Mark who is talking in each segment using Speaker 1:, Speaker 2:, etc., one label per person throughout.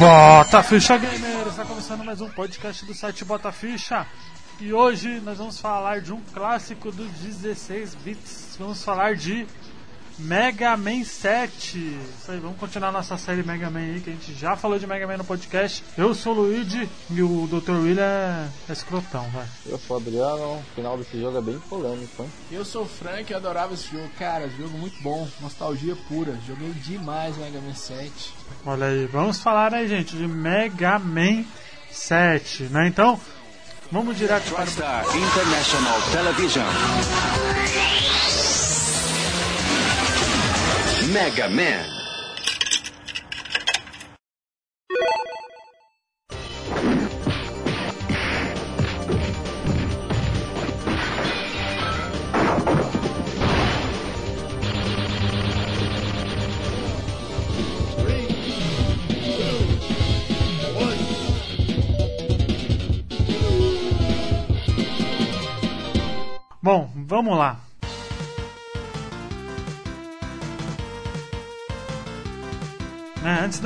Speaker 1: Bota Ficha Gamer! Está começando mais um podcast do site Bota Ficha. E hoje nós vamos falar de um clássico dos 16 bits. Vamos falar de Mega Man 7. Isso aí, vamos continuar nossa série Mega Man aí, que a gente já falou de Mega Man no podcast. Eu sou o Luigi e o Dr. William é, é escrotão, vai.
Speaker 2: Eu sou o Adriano, o final desse jogo é bem polêmico, hein?
Speaker 3: Eu sou o Frank e adorava esse jogo. Cara, jogo muito bom, nostalgia pura. Joguei demais Mega Man 7.
Speaker 1: Olha aí, vamos falar aí, gente, de Mega Man 7, né? Então, vamos direto para o...
Speaker 4: International Television. Mega Man.
Speaker 1: Bom, vamos lá.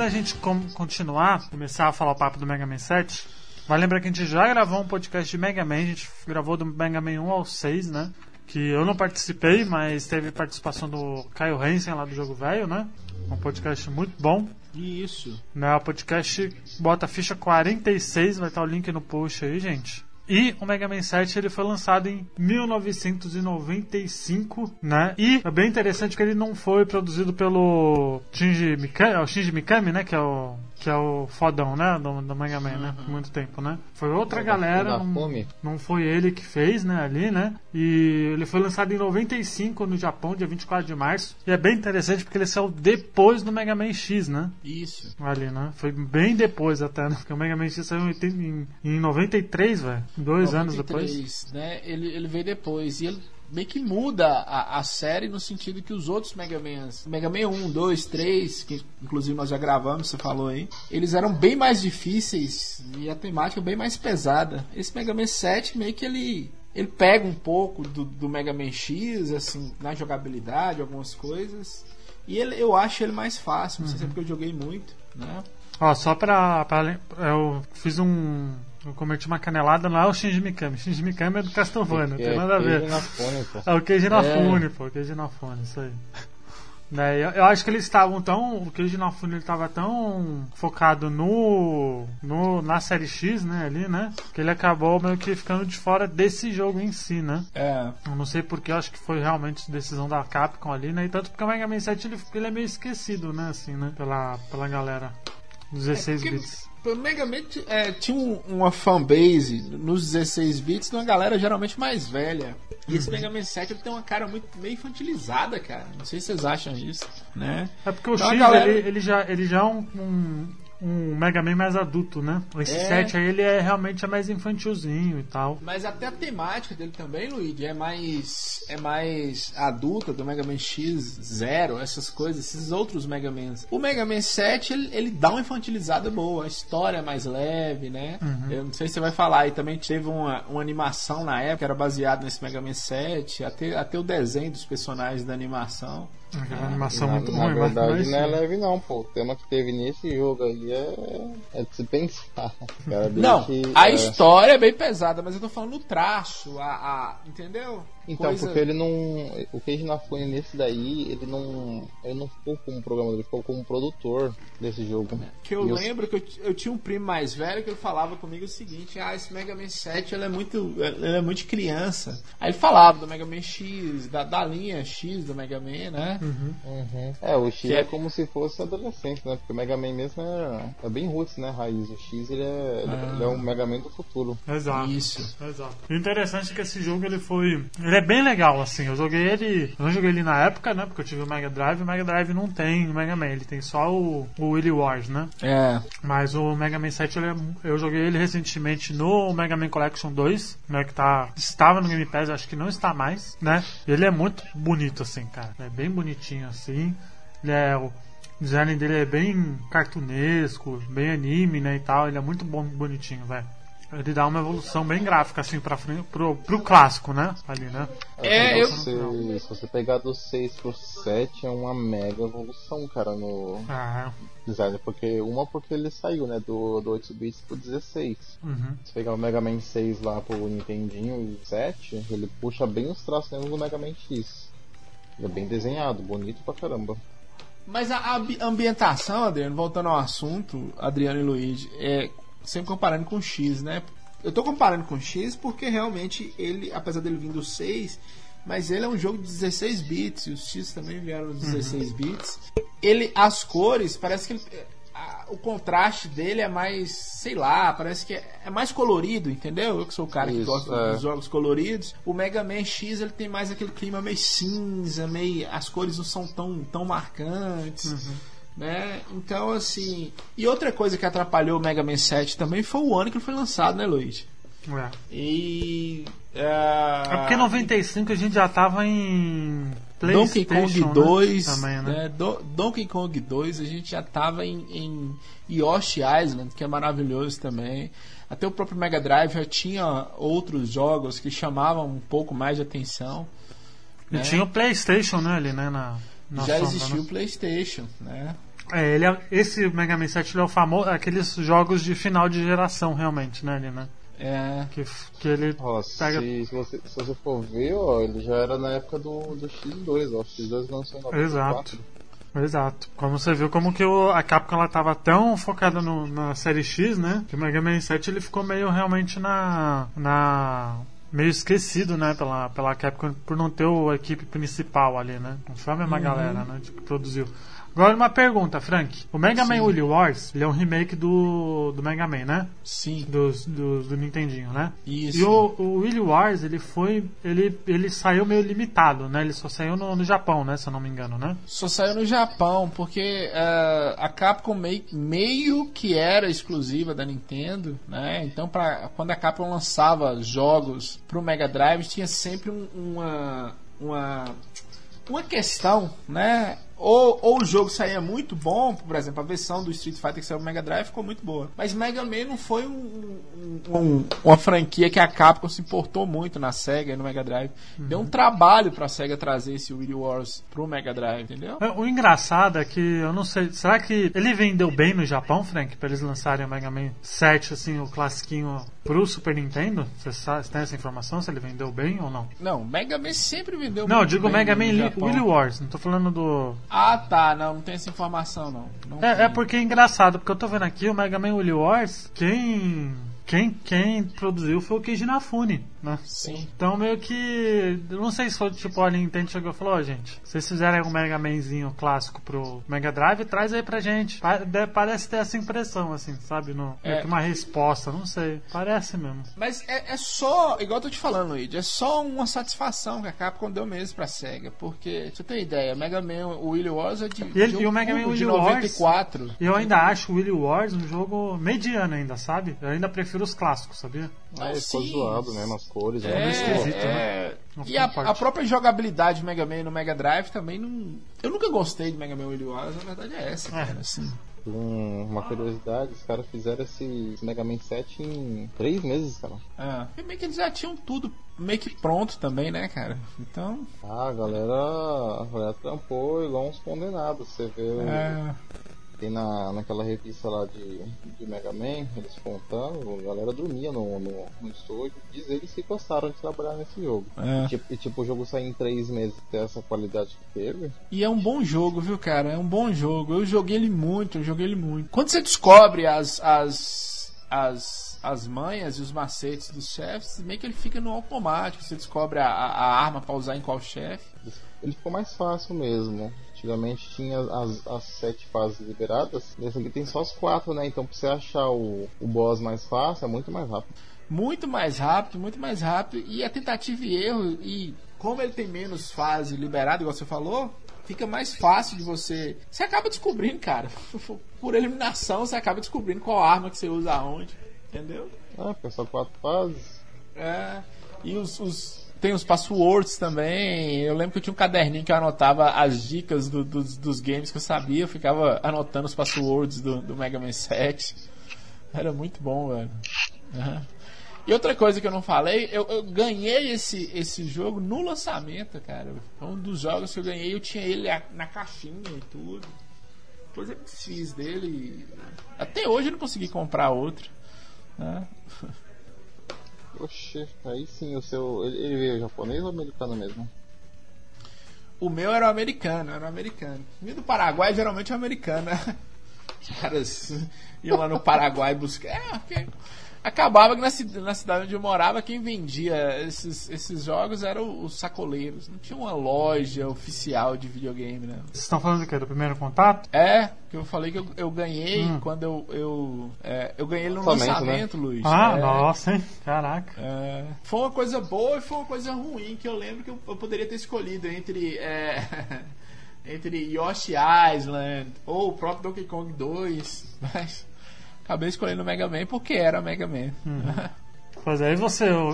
Speaker 1: Da gente continuar, começar a falar o papo do Mega Man 7, vai lembrar que a gente já gravou um podcast de Mega Man, a gente gravou do Mega Man 1 ao 6, né? Que eu não participei, mas teve participação do Caio Hansen lá do Jogo Velho, né? Um podcast muito bom.
Speaker 3: Isso.
Speaker 1: Né, o podcast bota ficha 46, vai estar o link no post aí, gente. E o Mega Man 7 ele foi lançado em 1995, né? E é bem interessante que ele não foi produzido pelo Shinji Mikami, é Shinji Mikami, né? Que é o que é o fodão, né? Do, do Mega Man, né? Por muito tempo, né? Foi outra galera,
Speaker 2: da
Speaker 1: não, não foi ele que fez, né? Ali, né? E ele foi lançado em 95 no Japão, dia 24 de março. E é bem interessante porque ele saiu depois do Mega Man X, né?
Speaker 3: Isso.
Speaker 1: Ali, né? Foi bem depois até, né? Porque o Mega Man X saiu em, 80 em, em 93, velho. Dois anos depois.
Speaker 3: 93, Né? Ele, ele veio depois. E ele meio que muda a, a série no sentido que os outros Mega Mans, Mega Man 1, 2, 3, que inclusive nós já gravamos, você falou aí, eles eram bem mais difíceis e a temática bem mais pesada. Esse Mega Man 7 meio que ele ele pega um pouco do, do Mega Man X, assim, na jogabilidade, algumas coisas. E ele, eu acho ele mais fácil, não sei se é porque eu joguei muito, né?
Speaker 1: Ó, só pra, pra. Eu fiz um. Eu cometi uma canelada, não é o Shinji Mikami. Shinji Mikami é do Castlevania, não tem
Speaker 2: É,
Speaker 1: nada a ver. É o Keiji Inafune, pô, o Keiji Inafune, isso aí. Né, eu, eu acho que eles estavam tão. O Keiji Inafune ele tava tão focado no, no. na série X, né, ali, né? Que ele acabou meio que ficando de fora desse jogo em si, né?
Speaker 3: É.
Speaker 1: Eu não sei porque, eu acho que foi realmente decisão da Capcom ali, né? E tanto porque o Mega Man 7 ele, ele é meio esquecido, né? Assim, né? Pela, pela galera. 16
Speaker 3: porque-
Speaker 1: bits.
Speaker 3: O Mega Man é, tinha um- uma fanbase nos 16 bits de uma galera geralmente mais velha. E esse Mega Man 7 ele tem uma cara muito meio infantilizada, cara. Não sei se vocês acham isso, né?
Speaker 1: É porque o
Speaker 3: Então
Speaker 1: X
Speaker 3: galera-
Speaker 1: ele, ele já, ele já é um, um, um Mega Man mais adulto, né? Esse
Speaker 3: É.
Speaker 1: 7 aí ele é realmente é mais infantilzinho e tal.
Speaker 3: Mas até a temática dele também, Luigi, é mais é mais adulta do Mega Man X Zero, essas coisas, esses outros Mega Mans. O Mega Man 7, ele, ele dá uma infantilizada boa, a história é mais leve, né? Eu não sei se você vai falar, e também teve uma, uma animação na época, era baseada nesse Mega Man 7, até, até o desenho dos personagens da animação.
Speaker 1: Aquela animação
Speaker 2: Na,
Speaker 1: muito
Speaker 2: na
Speaker 1: ruim, mas-
Speaker 2: verdade
Speaker 1: mas
Speaker 2: não é leve não, pô. O tema que teve nesse jogo aí é, é de se pensar. Cara,
Speaker 3: Não,
Speaker 2: que,
Speaker 3: a
Speaker 2: é,
Speaker 3: história é bem pesada, mas eu tô falando no traço, a, a- entendeu?
Speaker 2: Então,
Speaker 3: Coisa-
Speaker 2: porque ele não. O Keiji Inafune nesse daí, ele não. Ele não ficou como programador, ele ficou como produtor desse jogo.
Speaker 3: Que eu
Speaker 2: E eu-
Speaker 3: lembro que eu, eu tinha um primo mais velho que ele falava comigo o seguinte: Ah, esse Mega Man 7 ele é muito, ele é muito de criança. Aí ele falava do Mega Man X, da, da linha X do Mega Man, né?
Speaker 2: Uhum. É, o X é...
Speaker 3: é-
Speaker 2: como se fosse adolescente, né? Porque o Mega Man mesmo é, é bem roots, né? Raiz. O X ele é, ele é o Mega Man do futuro.
Speaker 1: Exato.
Speaker 3: Isso.
Speaker 1: Exato. O interessante é que esse jogo ele foi. Ele é bem legal, assim. Eu joguei ele. Eu não joguei ele na época, né? Porque eu tive o Mega Drive. O Mega Drive não tem o Mega Man, ele tem só o, o Willy Wars, né?
Speaker 3: É.
Speaker 1: Mas o Mega Man 7 ele é- eu joguei ele recentemente no Mega Man Collection 2, né? Que tá, estava no Game Pass, acho que não está mais, né? Ele é muito bonito, assim, cara. É bem bonitinho, assim. Ele é. O design dele é bem cartunesco, bem anime, né? E tal. Ele é muito bom, bonitinho, velho. Ele dá uma evolução bem gráfica, assim, pra frente, pro, pro clássico, né? Ali, né?
Speaker 3: É, eu-
Speaker 2: se, você, se você pegar do 6 pro 7 é uma mega evolução, cara, no
Speaker 1: Ah,
Speaker 2: design. Porque, uma porque ele saiu, né, do, do 8 bits pro 16.
Speaker 1: uhum.
Speaker 2: Se pegar o Mega Man 6 lá pro Nintendinho e 7, ele puxa bem os traços mesmo do Mega Man X. Ele é bem desenhado, bonito pra caramba.
Speaker 3: Mas a a ambi- ambientação, Adriano, voltando ao assunto, Adriano e Luigi, é sempre comparando com o X, né? Eu tô comparando com o X porque realmente ele, apesar dele vir do 6, mas ele é um jogo de 16 bits, e os X também vieram dos 16 bits. Ele, as cores, parece que ele- a- o contraste dele é mais, sei lá, parece que é, é mais colorido, entendeu? Eu que sou o cara que
Speaker 2: Isso,
Speaker 3: gosta
Speaker 2: é.
Speaker 3: dos jogos coloridos. O Mega Man X ele tem mais aquele clima meio cinza, meio as cores não são tão, tão marcantes. Né? Então, assim. E outra coisa que atrapalhou o Mega Man 7 também foi o ano que ele foi lançado, né, Luiz?
Speaker 1: É.
Speaker 3: E.
Speaker 1: É porque em 95 a gente já tava em
Speaker 3: Donkey Kong 2,
Speaker 1: né? Também, né?
Speaker 3: né? Do- Donkey Kong 2, a gente já tava em, em Yoshi Island, que é maravilhoso também. Até o próprio Mega Drive já tinha outros jogos que chamavam um pouco mais de atenção.
Speaker 1: E
Speaker 3: né?
Speaker 1: tinha o PlayStation, né, ali, né? Na, na
Speaker 3: já
Speaker 1: sombra,
Speaker 3: existia
Speaker 1: né?
Speaker 3: o PlayStation, né?
Speaker 1: É, ele é, esse Mega Man 7 ele é o famoso, aqueles jogos de final de geração, realmente, né, ali, né?
Speaker 3: É,
Speaker 1: Que, que ele
Speaker 2: Ó,
Speaker 1: pega.
Speaker 2: se, se, você, se você for ver, ó, ele já era na época do, do X2, ó. O X2 lançou em 94.
Speaker 1: Exato. Exato. Como você viu, como que o, a Capcom ela tava tão focada no- na série X, né? Que o Mega Man 7 ele ficou meio realmente na. na meio esquecido, né? Pela, pela Capcom por não ter o- a equipe principal ali, né? Não foi a mesma galera, né? Que produziu. Agora uma pergunta, Frank. O Mega Man Wily Wars, ele é um remake do, do Mega Man, né?
Speaker 3: sim.
Speaker 1: Dos, do, do Nintendinho, né?
Speaker 3: Isso.
Speaker 1: E o, o Wily Wars, ele foi. Ele, ele saiu meio limitado, né? Ele só saiu no, no Japão, né? Se eu não me engano, né?
Speaker 3: Só saiu no Japão, porque eh, a Capcom meio, meio que era exclusiva da Nintendo, né? Então, pra, quando a Capcom lançava jogos pro Mega Drive, tinha sempre um- uma, uma, uma questão, né? Ou, ou o jogo saía muito bom, por exemplo, a versão do Street Fighter que saiu no Mega Drive ficou muito boa. Mas Mega Man não foi um- um- um- uma franquia que a Capcom se importou muito na SEGA e no Mega Drive. Deu um trabalho pra SEGA trazer esse Wily Wars pro Mega Drive, entendeu?
Speaker 1: É, O engraçado é que eu não sei. Será que ele vendeu bem no Japão, Frank? Pra eles lançarem o Mega Man 7, assim, o classiquinho pro Super Nintendo? Você sabe, tem essa informação? Se ele vendeu bem ou não?
Speaker 3: Não, Mega Man sempre vendeu
Speaker 1: Não, eu digo
Speaker 3: bem
Speaker 1: Mega Man. Wily Wars. Não tô falando do.
Speaker 3: Ah, tá. Não, não tem essa informação, não. Não
Speaker 1: É, é porque é engraçado, porque eu tô vendo aqui o Mega Man Wily Wars, quem. Quem, quem produziu foi o Keiji Inafune, né?
Speaker 3: Sim.
Speaker 1: Então meio que. Eu não sei se foi tipo a Nintendo chegou e falou, ó, gente, se vocês fizerem um Mega Manzinho clássico pro Mega Drive, traz aí pra gente. Parece ter essa impressão, assim, sabe? No,
Speaker 3: É.
Speaker 1: meio que uma resposta, não sei. Parece mesmo.
Speaker 3: Mas é, é só, igual eu tô te falando, Luigi, é só uma satisfação que a Capcom deu mesmo pra SEGA. Porque, você tem ideia, Mega Man, o Willy Wars é de,
Speaker 1: E ele-
Speaker 3: de
Speaker 1: e o Mega Man
Speaker 3: de
Speaker 1: Wily Wars-
Speaker 3: 94.
Speaker 1: E eu ainda acho o Willy Wars um jogo mediano ainda, sabe? Eu ainda prefiro os clássicos, sabia?
Speaker 2: Ah, ele ficou zoado mesmo, as cores.
Speaker 3: É,
Speaker 2: né?
Speaker 1: esquisito,
Speaker 3: é.
Speaker 1: Não
Speaker 3: E a, a própria jogabilidade do Mega Man no Mega Drive também não. Eu nunca gostei de Mega Man Willy Wars, na verdade é essa,
Speaker 1: É.
Speaker 3: cara. Assim.
Speaker 2: Um- uma curiosidade, os caras fizeram esse Mega Man 7 em 3 meses, cara.
Speaker 3: É. E meio que eles já tinham tudo meio que pronto também, né, cara? Então.
Speaker 2: Ah, a galera, a galera trampou igual uns condenados. Você vê o-
Speaker 3: É.
Speaker 2: tem na, naquela revista lá de, de Mega Man, eles contando, a galera dormia no, no, no estúdio. Diz eles que gostaram de trabalhar nesse jogo.
Speaker 3: É.
Speaker 2: E, tipo, e, tipo, o jogo sair em 3 meses e ter essa qualidade que teve.
Speaker 3: E é um bom jogo, viu, cara? É um bom jogo. Eu joguei ele muito, eu joguei ele muito. Quando você descobre as as as, as manhas e os macetes dos chefes, meio que ele fica no automático. Você descobre a, a arma pra usar em qual chefe.
Speaker 2: Ele ficou mais fácil mesmo. Antigamente tinha as, as sete fases liberadas, nesse aqui tem só as quatro, né? Então pra você achar o, o boss mais fácil é muito mais rápido.
Speaker 3: Muito mais rápido, muito mais rápido. E a tentativa e erro, e como ele tem menos fase liberada, igual você falou, fica mais fácil de você. Você acaba descobrindo, cara. Por eliminação, você acaba descobrindo qual arma que você usa aonde. Entendeu?
Speaker 2: Ah, porque só quatro fases.
Speaker 3: É, e os, os- tem os passwords também. Eu lembro que eu tinha um caderninho que eu anotava as dicas do- dos, dos games que eu sabia. Eu ficava anotando os passwords do, do Mega Man 7. Era muito bom, velho. E outra coisa que eu não falei, eu, eu ganhei esse, esse jogo no lançamento, cara. Foi um dos jogos que eu ganhei, eu tinha ele na caixinha e tudo. Depois eu desfiz dele até hoje eu não consegui comprar outro. né?
Speaker 2: Oxi, aí sim, o seu. Ele, ele veio japonês ou americano mesmo?
Speaker 3: O meu era o americano, era o americano. Vindo do Paraguai, geralmente é americano, né? Os caras iam lá no Paraguai buscar. É, porque acabava que na, na cidade onde eu morava, quem vendia esses, esses jogos eram os sacoleiros. Não tinha uma loja oficial de videogame, né?
Speaker 1: Vocês estão falando do quê? Do primeiro contato?
Speaker 3: É, que eu falei que eu, eu ganhei
Speaker 1: Hum.
Speaker 3: quando eu. Eu, é, eu ganhei ele no
Speaker 2: Lançamento,
Speaker 3: lançamento, Luiz.
Speaker 1: Ah,
Speaker 3: É.
Speaker 1: nossa, hein? Caraca.
Speaker 3: É, foi uma coisa boa e foi uma coisa ruim que eu lembro que eu, eu poderia ter escolhido entre é, entre Yoshi Island ou o próprio Donkey Kong 2, mas acabei escolhendo o Mega Man porque era Mega Man.
Speaker 1: Pois é, e você, ô,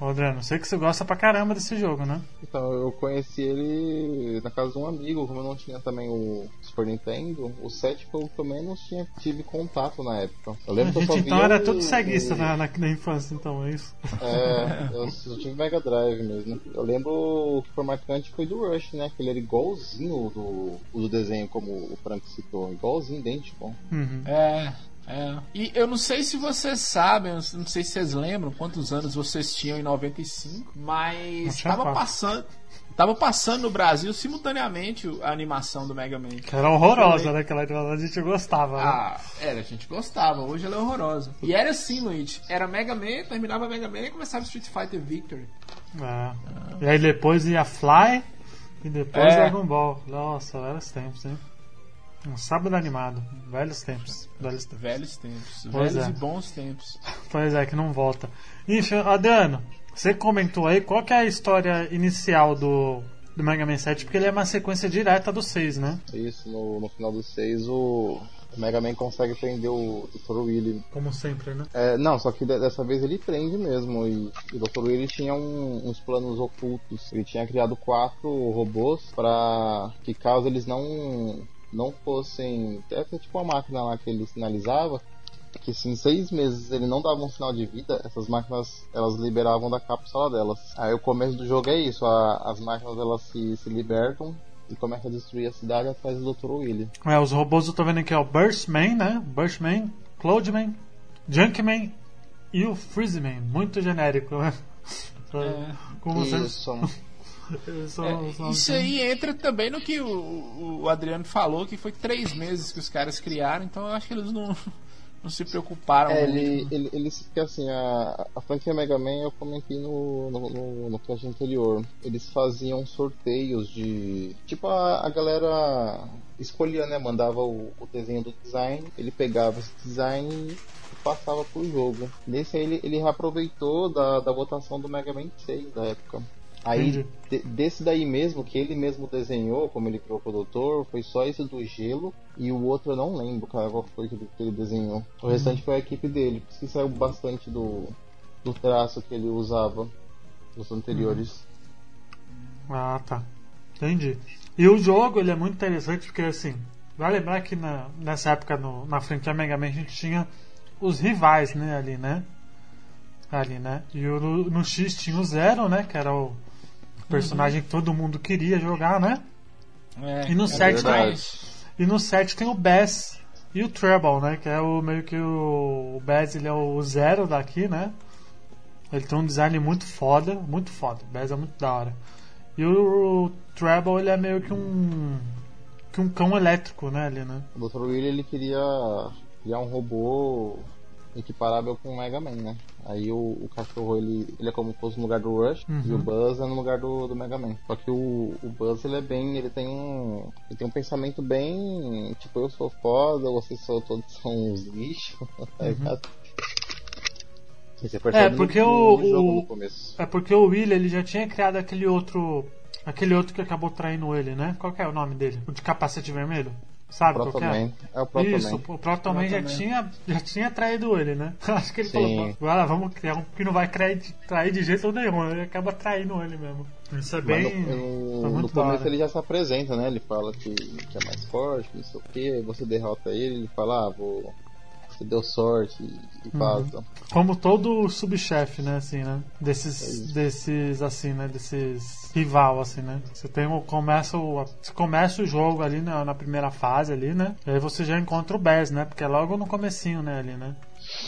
Speaker 1: ô, ô, Adriano? Sei que você gosta pra caramba desse jogo, né?
Speaker 2: Então, eu conheci ele na casa de um amigo, como eu não tinha também o Super Nintendo, o 7 foi o que eu menos tinha, tive contato na época. Eu
Speaker 1: A
Speaker 2: lembro que eu
Speaker 1: então era
Speaker 2: o-
Speaker 1: tudo ceguista
Speaker 2: o-
Speaker 1: na, na, na infância, então, é isso?
Speaker 2: É, eu só tive Mega Drive mesmo. Eu lembro o que foi marcante foi do Rush, né? Que ele era igualzinho do, do desenho, como o Frank citou. Igualzinho, idêntico.
Speaker 1: Uhum.
Speaker 3: É, é. E eu não sei se vocês sabem, não sei se vocês lembram quantos anos vocês tinham em 95,
Speaker 1: Não
Speaker 3: mas
Speaker 1: tinha
Speaker 3: tava
Speaker 1: quatro.
Speaker 3: passando, tava passando no Brasil simultaneamente a animação do Mega Man.
Speaker 1: Que era horrorosa, né? Aquela a gente gostava, né?
Speaker 3: Ah, era, a gente gostava. Hoje ela é horrorosa. E era assim, Luigi. Era Mega Man, terminava Mega Man e começava Street Fighter Victory.
Speaker 1: É. E aí depois ia Fly e depois
Speaker 3: É.
Speaker 1: Dragon Ball. Nossa, velhos tempos, hein? Um sábado animado. Velhos tempos. Velhos tempos.
Speaker 3: Velhos tempos. Velhos
Speaker 1: é.
Speaker 3: e bons tempos.
Speaker 1: Pois é, que não volta. Enfim, Adriano, você comentou aí qual que é a história inicial do, do Mega Man 7, porque ele é uma sequência direta do 6, né?
Speaker 2: Isso, no, no final dos 6 o, o Mega Man consegue prender o Dr. Willy.
Speaker 1: Como sempre, né?
Speaker 2: É, não, só que de- dessa vez ele prende mesmo. E, e o Dr. Willy tinha um- uns planos ocultos. Ele tinha criado quatro robôs para que caso eles não não fossem. É tipo uma máquina lá que ele sinalizava. Que se em seis meses ele não dava um sinal de vida, essas máquinas elas liberavam da cápsula delas. Aí o começo do jogo é isso, a- as máquinas elas se, se libertam e começam a destruir a cidade atrás do Dr. Willy.
Speaker 1: É, os robôs eu tô vendo aqui, ó, Burstman, né? Burstman, Cloudman, Junkman e o Freezeman. Muito genérico, né?
Speaker 3: É.
Speaker 1: Como
Speaker 2: Isso.
Speaker 1: eles são-
Speaker 3: É,
Speaker 1: são-
Speaker 3: isso aí entra também no que o, o Adriano falou, que foi três meses que os caras criaram, então eu acho que eles não, não se preocuparam
Speaker 2: É,
Speaker 3: muito.
Speaker 2: ele, ele, ele, porque assim, a, a franquia Mega Man eu comentei no, no, no, no cast anterior. Eles faziam sorteios de. Tipo, a, a galera escolhia, né? Mandava o, o desenho do design, ele pegava esse design e passava pro jogo. Nesse aí ele, ele reaproveitou da, da votação do Mega Man 6 da época. Aí, de- desse daí mesmo, que ele mesmo desenhou, como ele criou o produtor, foi só esse do gelo e o outro eu não lembro, cara, qual foi que ele, que ele desenhou. O restante foi a equipe dele, por isso que saiu bastante do, do traço que ele usava nos anteriores.
Speaker 1: Ah, tá. Entendi. E o jogo, ele é muito interessante porque, assim, vai lembrar que na, nessa época, no, na franquia Mega Man, a gente tinha os rivais, né, ali, né? Ali, né? E o, no X tinha o Zero, né? Que era o personagem que todo mundo queria jogar, né?
Speaker 3: É,
Speaker 1: E no
Speaker 3: é
Speaker 1: 7
Speaker 2: verdade.
Speaker 1: E no 7 tem o Bass e o Treble, né? Que é o meio que o, o Bass, ele é o Zero daqui, né? Ele tem um design muito foda, muito foda. O Bass é muito da hora. E o, Treble, ele é meio que um que um cão elétrico, né, ali, né?
Speaker 2: O Dr. Willy ele queria criar um robô equiparável com o Mega Man, né? Aí o, o cachorro ele, ele é como se fosse no lugar do Rush
Speaker 1: Uhum.
Speaker 2: e o Buzz é no lugar do, do Mega Man. Só que o, o Buzz ele é bem. ele tem um. ele tem um pensamento bem. tipo, eu sou foda, vocês são, todos são uns lixos.
Speaker 1: Uhum. É, porque
Speaker 2: no,
Speaker 1: o-
Speaker 2: no jogo
Speaker 1: o-
Speaker 2: no começo.
Speaker 1: É porque o Willy, ele já tinha criado aquele outro aquele outro que acabou traindo ele, né? Qual que é o nome dele? O de capacete vermelho? Sabe qual que é?
Speaker 2: É o Protoman.
Speaker 1: Isso, o Protoman já
Speaker 3: Protoman.
Speaker 1: tinha, já tinha traído ele, né? Acho que ele
Speaker 2: Sim.
Speaker 1: falou, agora vamos criar um que não vai trair, trair de jeito nenhum, ele acaba traindo ele mesmo. Isso é
Speaker 2: Mas
Speaker 1: bem.
Speaker 2: no, no, no começo ele já se apresenta, né? Ele fala que, que é mais forte, não sei o que, você derrota ele, ele fala, ah, vou, você deu sorte e, vaza.
Speaker 1: Como todo subchefe, né, assim, né? Desses, desses, assim, né? Desses rival, assim, né? Você tem o começa o você começa o jogo ali na, na primeira fase ali, né? E aí você já encontra o Bass, né? Porque é logo no comecinho, né, ali, né?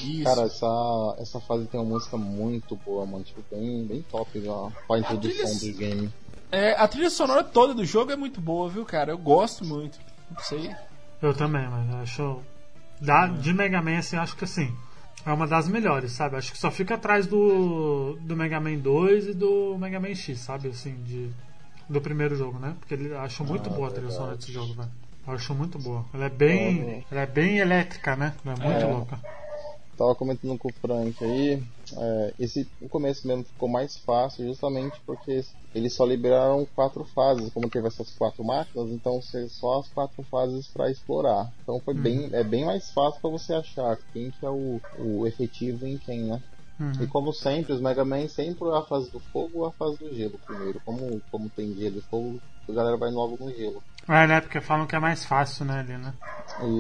Speaker 3: Isso.
Speaker 2: Cara, essa, essa fase tem uma música muito boa, mano. Tipo, bem, bem top já. Pra introdução do game.
Speaker 3: É, a trilha sonora toda do jogo é muito boa, viu, cara? Eu gosto muito. Não sei.
Speaker 1: Eu também, mas eu acho. Da, de Mega Man, assim, acho que assim. É uma das melhores, sabe? Acho que só fica atrás do, do Mega Man 2 e do Mega Man X, sabe? Assim, de, do primeiro jogo, né? Porque ele acho muito
Speaker 2: Ah,
Speaker 1: boa a trilha sonora desse jogo, velho. Acho muito boa. Ela é bem.
Speaker 2: É.
Speaker 1: Ela é bem elétrica, né? Ela é muito
Speaker 2: É.
Speaker 1: louca.
Speaker 2: Tava comentando com o Frank aí, é, esse o começo mesmo ficou mais fácil justamente porque eles só liberaram quatro fases, como teve essas quatro máquinas, então você só as quatro fases para explorar. Então foi bem, é bem mais fácil para você achar quem que é o, o efetivo em quem, né? E
Speaker 1: Uhum.
Speaker 2: como sempre, os Mega Man sempre a fase do fogo ou a fase do gelo primeiro. Como, como tem gelo e fogo, a galera vai logo no gelo.
Speaker 1: É, né? Porque falam que é mais fácil, né, ali, né?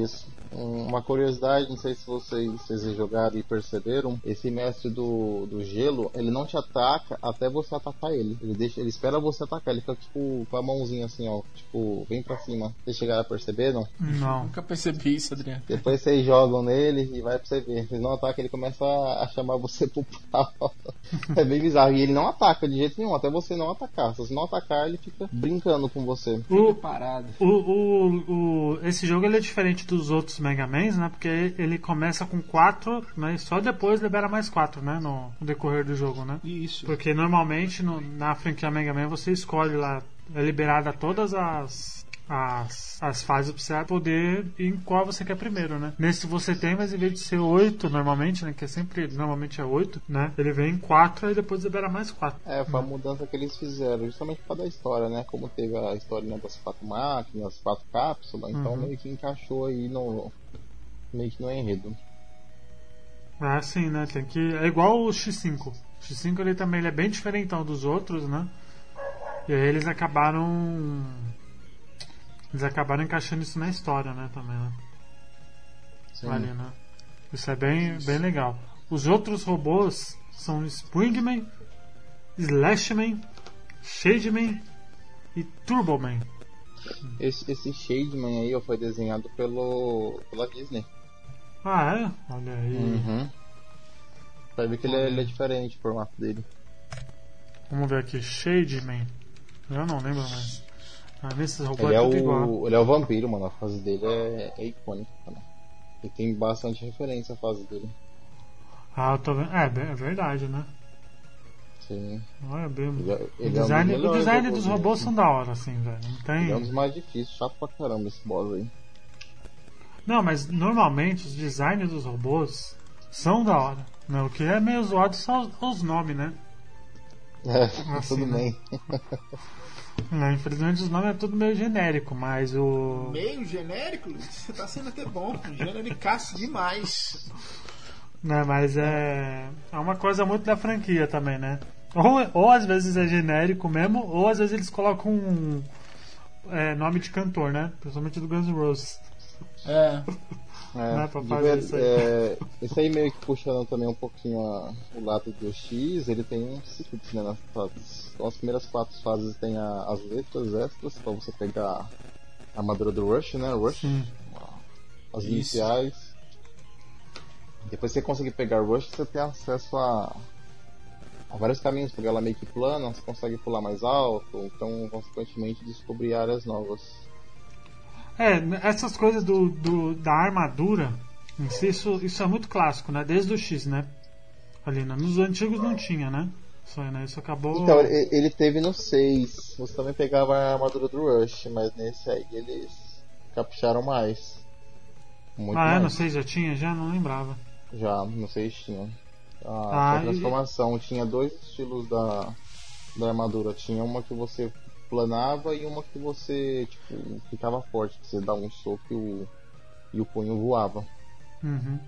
Speaker 2: Isso. Um- Uma curiosidade, não sei se vocês, vocês jogaram e perceberam, esse mestre do, do gelo, ele não te ataca até você atacar ele. Ele deixa, ele espera você atacar, ele fica tipo com a mãozinha assim, ó, tipo, vem pra cima. Vocês chegaram a perceber, não?
Speaker 1: Não.
Speaker 3: Nunca percebi isso, Adriano.
Speaker 2: Depois vocês jogam nele e vai pra você ver. Vocês não atacam, ele começa a, a chamar você pro pau. é bem bizarro. E ele não ataca de jeito nenhum, até você não atacar. Se você não atacar, ele fica brincando com você.
Speaker 1: O,
Speaker 3: Parado.
Speaker 1: O, o, o, esse jogo ele é diferente dos outros Mega Mans, né? Porque ele começa com quatro, mas só depois libera mais quatro, né? No, no decorrer do jogo, né?
Speaker 3: Isso.
Speaker 1: Porque normalmente no- na franquia Mega Man você escolhe lá, é liberada todas as, as, as fases pra você poder ir em qual você quer primeiro, né? Nesse você tem, mas em vez de ser oito normalmente, né? Que é sempre, normalmente é oito, né? Ele vem em quatro e depois libera mais quatro.
Speaker 2: É, foi a mudança que eles fizeram, justamente por causa da história, né? Como teve a história né, das quatro máquinas, as quatro cápsulas, então meio que encaixou aí no. meio que no enredo.
Speaker 1: É assim, né? Tem que. É igual o X5. O X5 ele também ele é bem diferentão dos outros, né? E aí eles acabaram. Eles acabaram encaixando isso na história, né? Também, né?
Speaker 2: Sim.
Speaker 1: Ali, né? Isso é bem, bem legal. Os outros robôs são Springman, Slashman, Shademan e Turboman.
Speaker 2: Esse, esse Shademan aí foi desenhado pelo. pela Disney.
Speaker 1: Ah, é? Olha aí.
Speaker 2: Uhum. Vai ver que ele é, ele é diferente o formato dele.
Speaker 1: Vamos ver aqui. Shademan. Eu não lembro mais. Ah, robôs
Speaker 2: Ele é,
Speaker 1: igual.
Speaker 2: o, ele é o vampiro, mano. A fase dele é, é icônica, cara. E tem bastante referência a fase dele.
Speaker 1: Ah, eu tô vendo. É, é verdade, né?
Speaker 2: Sim.
Speaker 1: Olha bem.
Speaker 2: Ele é,
Speaker 1: O
Speaker 2: ele é um
Speaker 1: design,
Speaker 2: dos
Speaker 1: o design dos
Speaker 2: robôs,
Speaker 1: são da hora, assim, velho. Não tem.
Speaker 2: Ele é um dos mais difíceis, chato pra caramba esse boss aí.
Speaker 1: Não, mas normalmente os designs dos robôs são da hora. Né? O que é meio zoado são os- os nomes, né?
Speaker 2: É,
Speaker 1: Assim,
Speaker 2: tudo
Speaker 1: né?
Speaker 2: bem.
Speaker 1: É, infelizmente os nomes é tudo meio genérico, mas o.
Speaker 3: Meio genérico? Você tá sendo até bom. Genericaço demais.
Speaker 1: Né, mas é. É uma coisa muito da franquia também, né? Ou, ou às vezes é genérico mesmo, ou às vezes eles colocam um é, nome de cantor, né? Principalmente do Guns N' Roses.
Speaker 3: É.
Speaker 2: É,
Speaker 1: Né, pra fazer isso aí.
Speaker 2: é, esse aí meio que puxando também um pouquinho a- o lado do X, ele tem secrets né, nas fases. Então as primeiras quatro fases tem a- as letras extras pra você pegar a armadura do Rush, né? Rush.
Speaker 1: Sim.
Speaker 2: As
Speaker 3: Isso.
Speaker 2: iniciais. Depois que você conseguir pegar Rush, você tem acesso a, a vários caminhos, porque ela é meio que plana, você consegue pular mais alto, então consequentemente descobrir áreas novas.
Speaker 1: É, essas coisas do, do- da armadura, em si, isso, isso é muito clássico, né? Desde o X, né? Ali, né? Nos antigos não tinha, né? Isso, né? Isso acabou.
Speaker 2: Então, ele teve no 6. Você também pegava a armadura do Rush, mas nesse aí eles capricharam mais. Muito
Speaker 1: ah, é?
Speaker 2: mais.
Speaker 1: Não sei, já tinha? Já não lembrava.
Speaker 2: Já, no 6 tinha.
Speaker 1: Ah,
Speaker 2: A, a
Speaker 1: e-
Speaker 2: transformação tinha dois estilos da, da armadura. Tinha uma que você planava e uma que você tipo, ficava forte, que você dava um soco e o, e o punho voava.
Speaker 1: Uhum.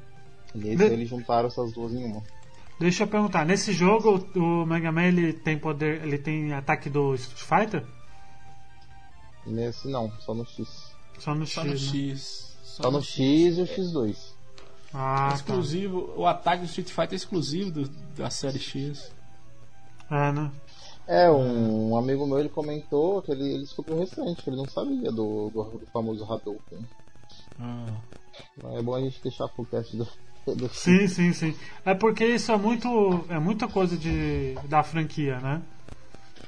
Speaker 2: E nesse
Speaker 1: De-
Speaker 2: eles juntaram essas duas em uma.
Speaker 1: Deixa eu perguntar, nesse jogo o Mega Man ele tem poder, ele tem ataque do Street Fighter?
Speaker 2: Nesse não, só no X.
Speaker 1: Só no
Speaker 3: Só
Speaker 1: X,
Speaker 3: no
Speaker 1: né?
Speaker 3: X.
Speaker 2: Só no X e o X2.
Speaker 1: Ah, tá.
Speaker 3: exclusivo, o ataque do Street Fighter é exclusivo do- da série X.
Speaker 1: É, né?
Speaker 2: É, um, um amigo meu ele comentou que ele, ele descobriu recente, que ele não sabia do, do, do famoso Hadouken.
Speaker 3: Ah.
Speaker 2: É bom a gente deixar pro cast do, do
Speaker 1: Sim, sim, sim. É porque isso é muito. É muita coisa de, da franquia, né?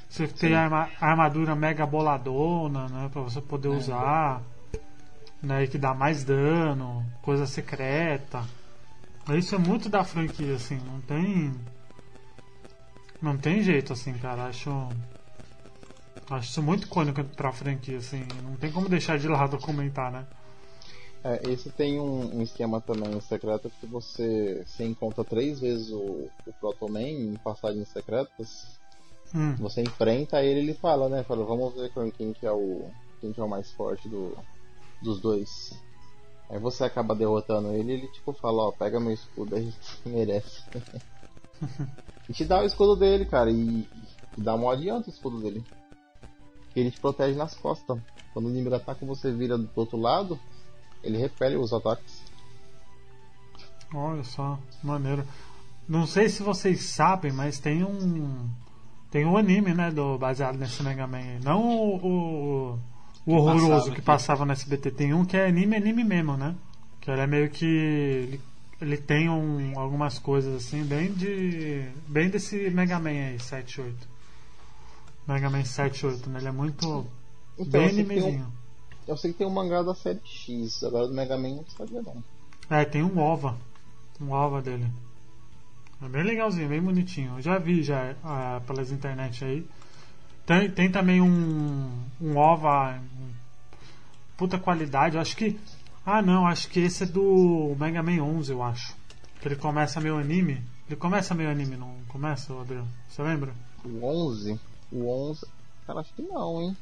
Speaker 1: Você tem a arma- armadura mega boladona, né? Pra você poder usar. Né, que dá mais dano, coisa secreta. Isso é muito da franquia, assim, não tem. Não tem jeito, assim, cara. Acho. Acho isso muito icônico pra franquia, assim. Não tem como deixar de lado comentar, né?
Speaker 2: É, esse tem um, um esquema também secreto que você, você encontra três vezes o, o Proto Man em passagens secretas.
Speaker 1: Hum.
Speaker 2: Você enfrenta ele ele fala, né? Fala, vamos ver quem, quem que é o. quem que é o mais forte do, dos dois. Aí você acaba derrotando ele e ele tipo fala, ó, pega meu escudo aí que merece. e te dá o escudo dele, cara, e, e dá uma adianta o escudo dele. Que ele te protege nas costas. Quando o inimigo ataca você vira do outro lado, ele repele os ataques.
Speaker 1: Olha só, maneiro. Não sei se vocês sabem, mas tem um. Tem um anime, né, do, baseado nesse Mega Man. aí. Não o, o, o horroroso
Speaker 3: Passava
Speaker 1: que
Speaker 3: aqui.
Speaker 1: passava no SBT. Tem um que é anime, anime mesmo, né? Que ele é meio que. Ele, ele tem um, algumas coisas assim, bem de. Bem desse Mega Man aí, 7 8. Mega Man 7 8, né? Ele é muito.
Speaker 2: Então,
Speaker 1: bem animezinho.
Speaker 2: um, eu sei que tem um mangá da série X, agora do Mega Man não sabia não.
Speaker 1: É, tem um OVA. Um OVA dele. É bem legalzinho, bem bonitinho. Eu já vi já ah, pelas internet aí. Tem, tem também um, um OVA puta qualidade. Eu acho que. Ah não, acho que esse é do Mega Man 11, eu acho. Que ele começa meio anime. Ele começa meio anime, não começa, Adriano? Você lembra?
Speaker 2: O 11? O 11. Cara, acho que não, hein?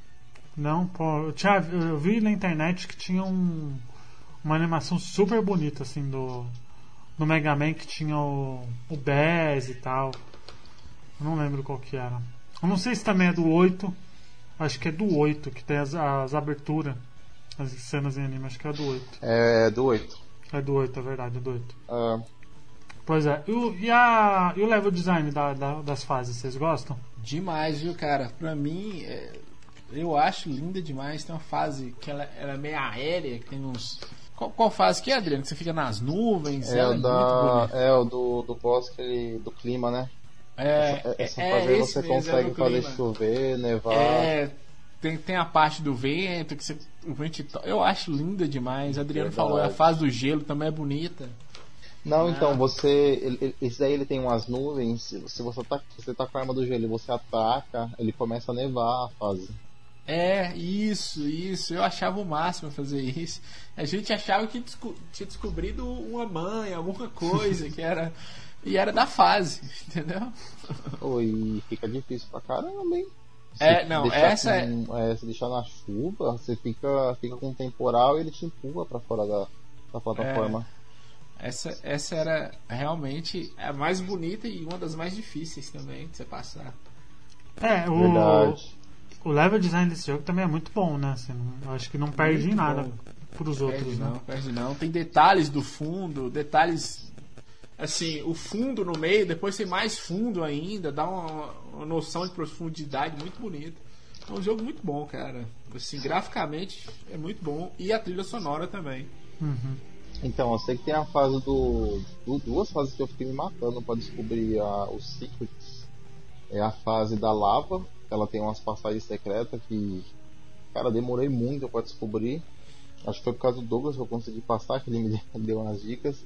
Speaker 1: Não, pô, eu, tinha, eu vi na internet que tinha um, uma animação super bonita, assim, do, do Mega Man, que tinha o, o Bass e tal. Eu não lembro qual que era. Eu não sei se também é do 8. Acho que é do 8, que tem as, as aberturas, as cenas em anime, acho que é do 8.
Speaker 2: É do 8.
Speaker 1: É do 8, é verdade, é do 8.
Speaker 2: Ah,
Speaker 1: Pois é, e o, e a, e o level design da, da- das fases, vocês gostam?
Speaker 3: Demais, viu, cara? Pra mim, é, eu acho linda demais. Tem uma fase que ela, ela é meio aérea, que tem uns. Qual, qual fase que é, Adriano? Que você fica nas nuvens?
Speaker 2: é,
Speaker 3: ela
Speaker 2: o
Speaker 3: é muito
Speaker 2: da,
Speaker 3: bonita.
Speaker 2: é o do, do boss que ele, do clima, né?
Speaker 3: É,
Speaker 2: Essa
Speaker 3: é,
Speaker 2: fase
Speaker 3: é
Speaker 2: aí
Speaker 3: esse
Speaker 2: você
Speaker 3: é
Speaker 2: consegue fazer chover, nevar.
Speaker 3: É, tem, tem a parte do vento, que você, o vento to- Eu acho linda demais. Adriano
Speaker 2: Verdade.
Speaker 3: falou, a fase do gelo também é bonita.
Speaker 2: Não,
Speaker 3: Ah.
Speaker 2: então, você. ele- ele- esse daí ele tem umas nuvens. Se você tá, se você tá com a arma do gelo e você ataca, ele começa a nevar a fase.
Speaker 3: É, isso, isso. Eu achava o máximo fazer isso. A gente achava que desco- tinha descobrido uma mãe, alguma coisa, que era. E era da fase, entendeu?
Speaker 2: E fica difícil pra caramba, hein?
Speaker 3: É,
Speaker 2: Se
Speaker 3: não,
Speaker 2: deixar
Speaker 3: essa é-
Speaker 2: com- é. Se deixar na chuva, você fica, fica com um temporal e ele te empurra pra fora da, da plataforma.
Speaker 3: Essa, essa era realmente a mais bonita e uma das mais difíceis também de você passar.
Speaker 1: É, o,
Speaker 2: Verdade.
Speaker 1: o level design desse jogo também é muito bom, né? Assim, não- eu acho que não perde em nada
Speaker 3: bom.
Speaker 1: pros outros,
Speaker 3: Perde
Speaker 1: né?
Speaker 3: não, perde não. Tem detalhes do fundo, detalhes. Assim, o fundo no meio, depois tem mais fundo ainda, dá uma, uma noção de profundidade muito bonita. É um jogo muito bom, cara. Assim, graficamente é muito bom. E a trilha sonora também.
Speaker 1: Uhum.
Speaker 2: Então, eu sei que tem a fase do, do- Duas fases que eu fiquei me matando pra descobrir a, os secrets. É a fase da lava, ela tem umas passagens secretas que. Cara, demorei muito pra descobrir. Acho que foi por causa do Douglas que eu consegui passar, que ele me deu umas dicas.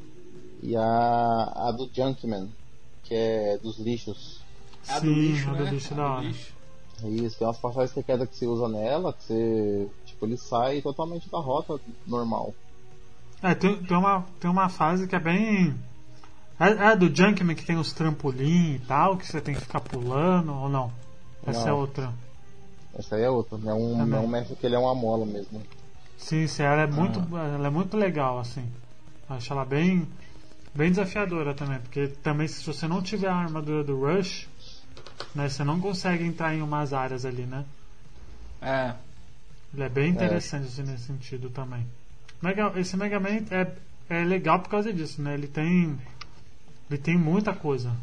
Speaker 2: E a, a do Junkman, que é dos lixos.
Speaker 3: A do
Speaker 1: Sim,
Speaker 3: lixo,
Speaker 1: a do
Speaker 3: né?
Speaker 1: lixo
Speaker 3: A
Speaker 1: da
Speaker 3: do
Speaker 1: hora.
Speaker 3: lixo.
Speaker 2: É Isso, tem umas passagens secretas que você usa nela, que você. Tipo, ele sai totalmente da rota normal.
Speaker 1: É, tem, tem, uma, tem uma fase que é bem. É, é a do Junkman que tem os trampolim e tal, que você tem que ficar pulando, ou não? Essa
Speaker 2: Não.
Speaker 1: é outra.
Speaker 2: Essa aí é outra, é um,
Speaker 1: Também.
Speaker 2: é um mestre que ele é uma mola mesmo.
Speaker 1: Sim, sim, ela é muito,
Speaker 3: Ah.
Speaker 1: ela é muito legal, assim. Acho ela bem, bem desafiadora também, porque também se você não tiver a armadura do Rush, né, você não consegue entrar em umas áreas ali, né?
Speaker 3: É.
Speaker 1: Ele é bem interessante assim, nesse sentido também. Mega, esse Mega Man é, é legal por causa disso, né? Ele tem. Ele tem muita coisa.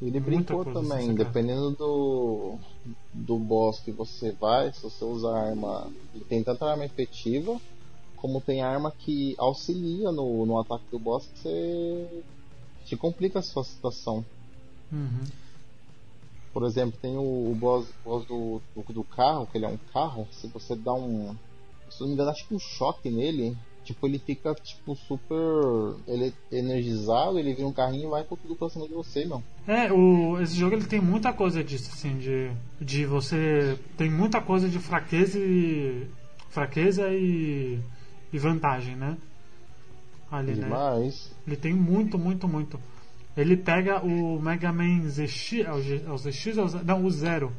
Speaker 2: Ele
Speaker 1: Muita
Speaker 2: brincou
Speaker 1: coisa,
Speaker 2: também,
Speaker 1: sim, cara.
Speaker 2: dependendo do, do boss que você vai, se você usar arma. Ele tem tanto arma efetiva, como tem arma que auxilia no, no ataque do boss que você te complica a sua situação.
Speaker 1: Uhum.
Speaker 2: Por exemplo, tem o, o boss, boss do, do, do carro, que ele é um carro, se você dá um. Se não me engano, acho que um choque nele, tipo, ele fica tipo super ele, energizado, ele vira um carrinho e vai com tudo pra cima de você, meu.
Speaker 1: É, o, esse jogo ele tem muita coisa disso, assim, de, de você. Tem muita coisa de fraqueza e. fraqueza e. e vantagem, né? Ali, né?
Speaker 2: Demais.
Speaker 1: Ele tem muito, muito, muito. Ele pega o Mega Man ZX. É o, G- é o ZX? Não, o Zero.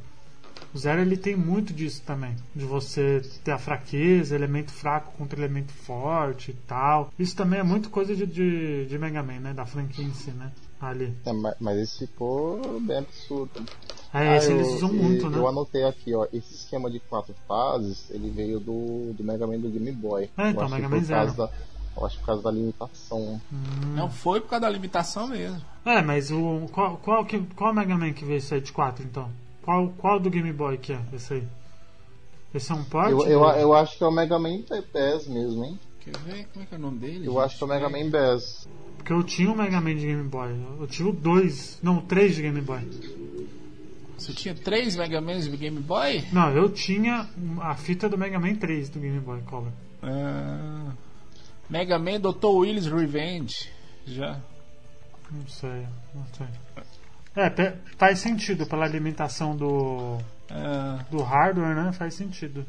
Speaker 1: O Zero ele tem muito disso também. De você ter a fraqueza, elemento fraco contra elemento forte e tal. Isso também é muito coisa de, de, de Mega Man, né? Da franquia em si, né? Ali.
Speaker 2: É, ma- mas esse ficou bem absurdo.
Speaker 1: É, esse
Speaker 2: Ah,
Speaker 1: eles
Speaker 2: eu-
Speaker 1: usam
Speaker 2: e-
Speaker 1: muito, né?
Speaker 2: Eu anotei aqui, ó, esse esquema de quatro fases, ele veio do, do Mega Man do Game Boy.
Speaker 1: É, então,
Speaker 2: eu
Speaker 1: Mega Man Zero.
Speaker 2: da, Eu acho que por causa da limitação.
Speaker 3: Não foi por causa da limitação mesmo.
Speaker 1: É, mas o. Qual, qual, que, qual Mega Man que veio esse aí de 4 então? Qual, qual do Game Boy que é esse aí? Esse é um port?
Speaker 2: Eu, eu, eu acho que é o Mega Man PES mesmo, hein?
Speaker 3: Quer ver? Como é que é o nome dele?
Speaker 2: Eu
Speaker 3: gente?
Speaker 2: acho que é o Mega Man BES.
Speaker 1: Porque eu tinha um Mega Man de Game Boy. Eu tive o dois. Não, três de Game Boy.
Speaker 3: Você tinha três Mega Mans de Game Boy?
Speaker 1: Não, eu tinha a fita do Mega Man 3 do Game Boy Color.
Speaker 3: Ah, Mega Man Dr. Willis Revenge. Já.
Speaker 1: Não sei, não sei. É, faz sentido pela limitação do,
Speaker 3: Ah,
Speaker 1: do hardware, né? Faz sentido.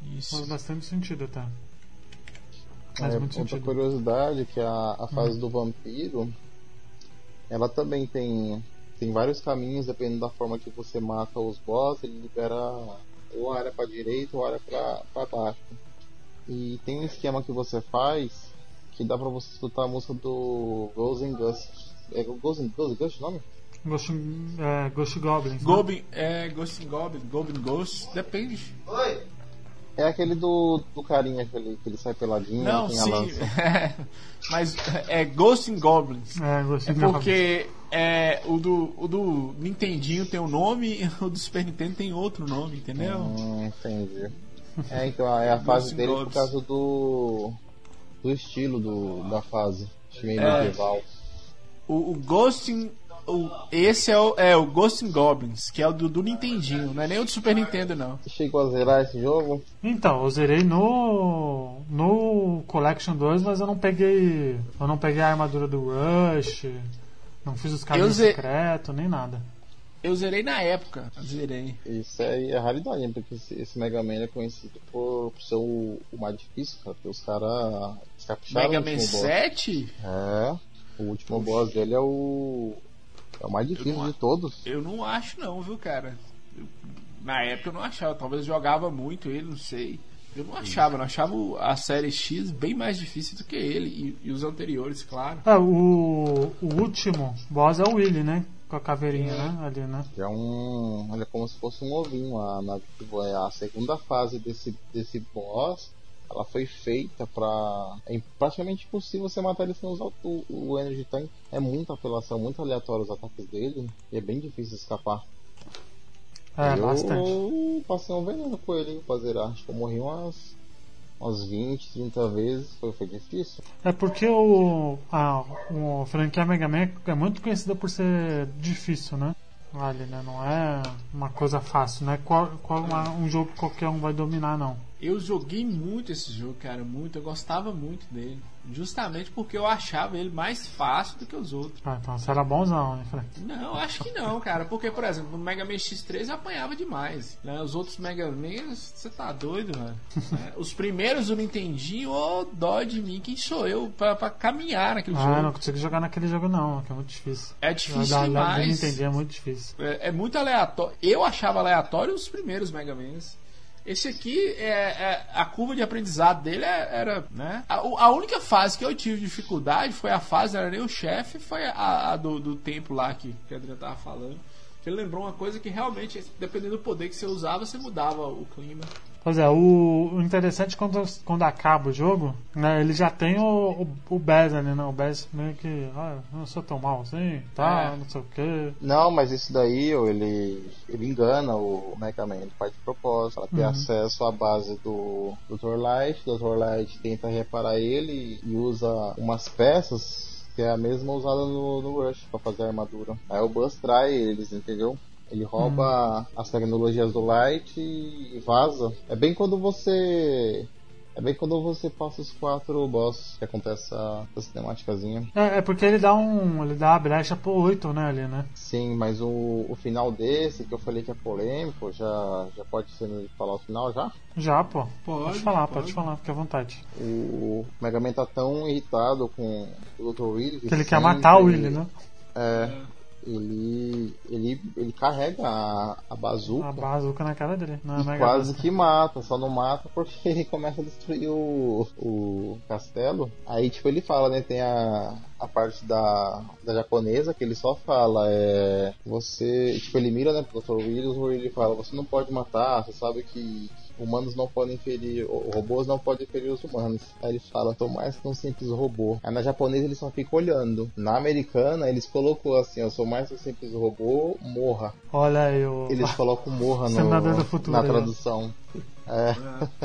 Speaker 1: Faz
Speaker 3: isso.
Speaker 1: bastante sentido até. Faz
Speaker 2: É,
Speaker 1: muito
Speaker 2: outra
Speaker 1: sentido.
Speaker 2: curiosidade que a, a fase do vampiro ela também tem tem vários caminhos dependendo da forma que você mata os boss ele libera ou área para direita ou área para baixo e tem um esquema que você faz que dá para você escutar a música do Ghost and Ghost é Ghost and Ghost, Ghost o nome?
Speaker 1: Ghost, é, Ghost Goblins. né?
Speaker 3: Goblin, é, Ghost in Goblin, Goblin Ghost, depende.
Speaker 2: é aquele do, do carinha que ele, que ele sai peladinho
Speaker 3: Não,
Speaker 2: tem a
Speaker 3: sim,
Speaker 2: lança
Speaker 3: mas é Ghost in Goblins.
Speaker 1: É, Ghost
Speaker 3: É porque é, o, do, o do Nintendinho tem um nome e o do Super Nintendo tem outro nome, entendeu?
Speaker 2: Hum, entendi. É, então é a fase
Speaker 3: Ghost
Speaker 2: dele por causa do do estilo do, da fase, meio
Speaker 3: É.
Speaker 2: medieval.
Speaker 3: O, o Ghost in, o, esse é o, é o Ghost in Goblins, que é o do, do Nintendinho, não é nem o do Super Nintendo, não.
Speaker 2: Você chegou a zerar esse jogo?
Speaker 1: Então, eu zerei no no Collection 2, mas eu não peguei eu não peguei a armadura do Rush, não fiz os caminhos
Speaker 3: ze-
Speaker 1: secretos, nem nada.
Speaker 3: Eu zerei na época, zerei.
Speaker 2: Isso aí é raridade, né? porque esse, esse Mega Man é conhecido por, por ser o, o mais difícil, cara, porque os caras capricharam
Speaker 3: Mega Man
Speaker 2: último boss.
Speaker 3: 7?
Speaker 2: É, o último boss dele é o é o mais difícil
Speaker 3: não
Speaker 2: de todos.
Speaker 3: Eu não acho não, viu, cara? Eu- na época eu não achava, talvez eu jogava muito ele, não sei. Eu não achava, eu não achava a série X bem mais difícil do que ele e, e os anteriores, claro.
Speaker 1: É, o, o último boss é o Willy, né? Com a caveirinha, né? Ali, né?
Speaker 2: É um. Olha como se fosse um ovinho. A, na, é a segunda fase desse, desse boss. Ela foi feita pra. É praticamente impossível você matar ele sem usar o, o Energy Tank. É muita apelação, muito aleatório os ataques dele. E é bem difícil escapar.
Speaker 1: É,
Speaker 2: eu
Speaker 1: bastante.
Speaker 2: passei um veneno com ele pra zerar. Acho que eu morri umas. Umas 20, 30 vezes. Foi, foi difícil.
Speaker 1: É porque o, a, o franquia Mega Man é muito conhecida por ser difícil, né? Ali, né? Não é uma coisa fácil, não é qual, qual uma- um jogo que qualquer um vai dominar, não.
Speaker 3: Eu joguei muito esse jogo, cara, muito. Eu gostava muito dele. Justamente porque eu achava ele mais fácil do que os outros.
Speaker 1: Ah, então você era bonzão, né?
Speaker 3: Não, acho que não, cara. Porque, por exemplo, no Mega Man X3 eu apanhava demais. né? Os outros Mega Man, você tá doido, velho. né? Os primeiros do Nintendinho, ô dó de mim, quem sou eu pra, pra caminhar naquele
Speaker 1: ah,
Speaker 3: jogo?
Speaker 1: não consigo jogar naquele jogo, não, que é muito difícil.
Speaker 3: É difícil
Speaker 1: Da-
Speaker 3: demais.
Speaker 1: Nintendo é muito difícil.
Speaker 3: É, é muito aleatório. Eu achava aleatório os primeiros Mega Mans. Esse aqui, é, é- a curva de aprendizado dele é- era. Né? A, a única fase que eu tive dificuldade foi a fase, era nem o chefe, foi a, a do, do templo lá que, que a Adriana tava falando. Que ele lembrou uma coisa que realmente, dependendo do poder que você usava, você mudava o clima.
Speaker 1: Pois é, o, o interessante é quando, quando acaba o jogo, né, ele já tem o, o, o Bez ali, né? O Bez meio que, ah, eu não sou tão mal assim, tá,
Speaker 3: É.
Speaker 1: não sei o quê.
Speaker 2: Não, mas isso daí, ó, ele, ele engana o Mega Man, ele faz de propósito, para ter
Speaker 1: Uhum.
Speaker 2: acesso à base do Dr. Light, o Dr. Light tenta reparar ele e usa umas peças que é a mesma usada no, no Rush para fazer a armadura. Aí o Buzz trai eles, entendeu? Ele rouba as tecnologias do Light e vaza. É bem quando você. É bem quando você passa os quatro boss que acontece essa, essa cinemáticazinha.
Speaker 1: É, é porque ele dá um. ele dá a brecha pro 8, né, ali, né?
Speaker 2: Sim, mas o, o final desse, que eu falei que é polêmico, já, já pode ser de falar o final já?
Speaker 1: Já, pô.
Speaker 3: Pode,
Speaker 1: falar,
Speaker 3: pode.
Speaker 1: pode, falar, fique à vontade.
Speaker 2: O Mega Man tá tão irritado com o Dr. Willy
Speaker 1: Que ele quer matar o Willy, né?
Speaker 2: É, ele, ele, ele carrega a, a bazuca
Speaker 1: A bazuca na cara dele.
Speaker 2: E quase
Speaker 1: Blaster.
Speaker 2: que mata, só não mata porque ele começa a destruir o, o castelo. Aí, tipo, ele fala, né? Tem a, a parte da, da japonesa que ele só fala, é. Você. Tipo, ele mira, né, pro Dr. Willis, o ele fala, você não pode matar, você sabe que. Humanos não podem ferir, robôs não podem ferir os humanos. Aí ele fala, tô mais que um simples robô. Aí na japonesa ele só fica olhando. Na americana eles colocou assim, eu sou mais que um simples robô, morra.
Speaker 1: Olha aí o.
Speaker 2: Eles colocam morra no,
Speaker 1: Senador do futuro
Speaker 2: na
Speaker 1: aí, ó.
Speaker 2: tradução. É.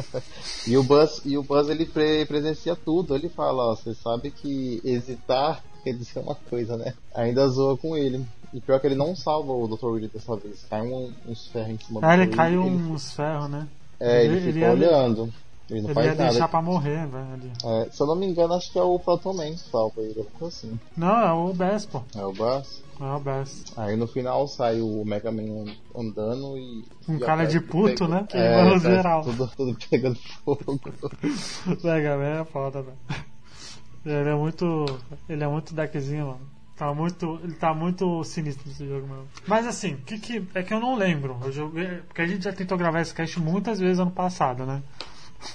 Speaker 2: e o Buzz, e o Buzz ele pre- presencia tudo. Ele fala, ó, você sabe que hesitar quer dizer uma coisa, né? Ainda zoa com ele. E pior que ele não salva o Dr. Willy dessa vez. Cai um, uns ferros em cima
Speaker 1: Ah,
Speaker 2: do
Speaker 1: ele
Speaker 2: Willy,
Speaker 1: uns ferros, né?
Speaker 2: Ele, é, ele,
Speaker 1: ele
Speaker 2: fica
Speaker 1: ia-
Speaker 2: olhando. Ele não
Speaker 1: Ele
Speaker 2: faz
Speaker 1: ia
Speaker 2: nada.
Speaker 1: deixar pra morrer, velho.
Speaker 2: É, se eu não me engano, acho que é o Proton Man que salva ele. Algo assim.
Speaker 1: Não, é o Bess, pô.
Speaker 2: É o Buzz.
Speaker 1: É o Bess.
Speaker 2: Aí no final sai o Mega Man andando e.
Speaker 1: Um
Speaker 2: e
Speaker 1: cara de puto, né?
Speaker 2: É,
Speaker 1: Queimando
Speaker 2: tá
Speaker 1: geral.
Speaker 2: Tudo, tudo pegando fogo.
Speaker 1: Mega Man é foda, velho. Ele é muito. Ele é muito deckzinho, mano. Tá muito. Ele tá muito sinistro nesse jogo mesmo. Mas assim, que que. É que eu não lembro. Eu joguei. Porque a gente já tentou gravar esse cast muitas vezes ano passado, né?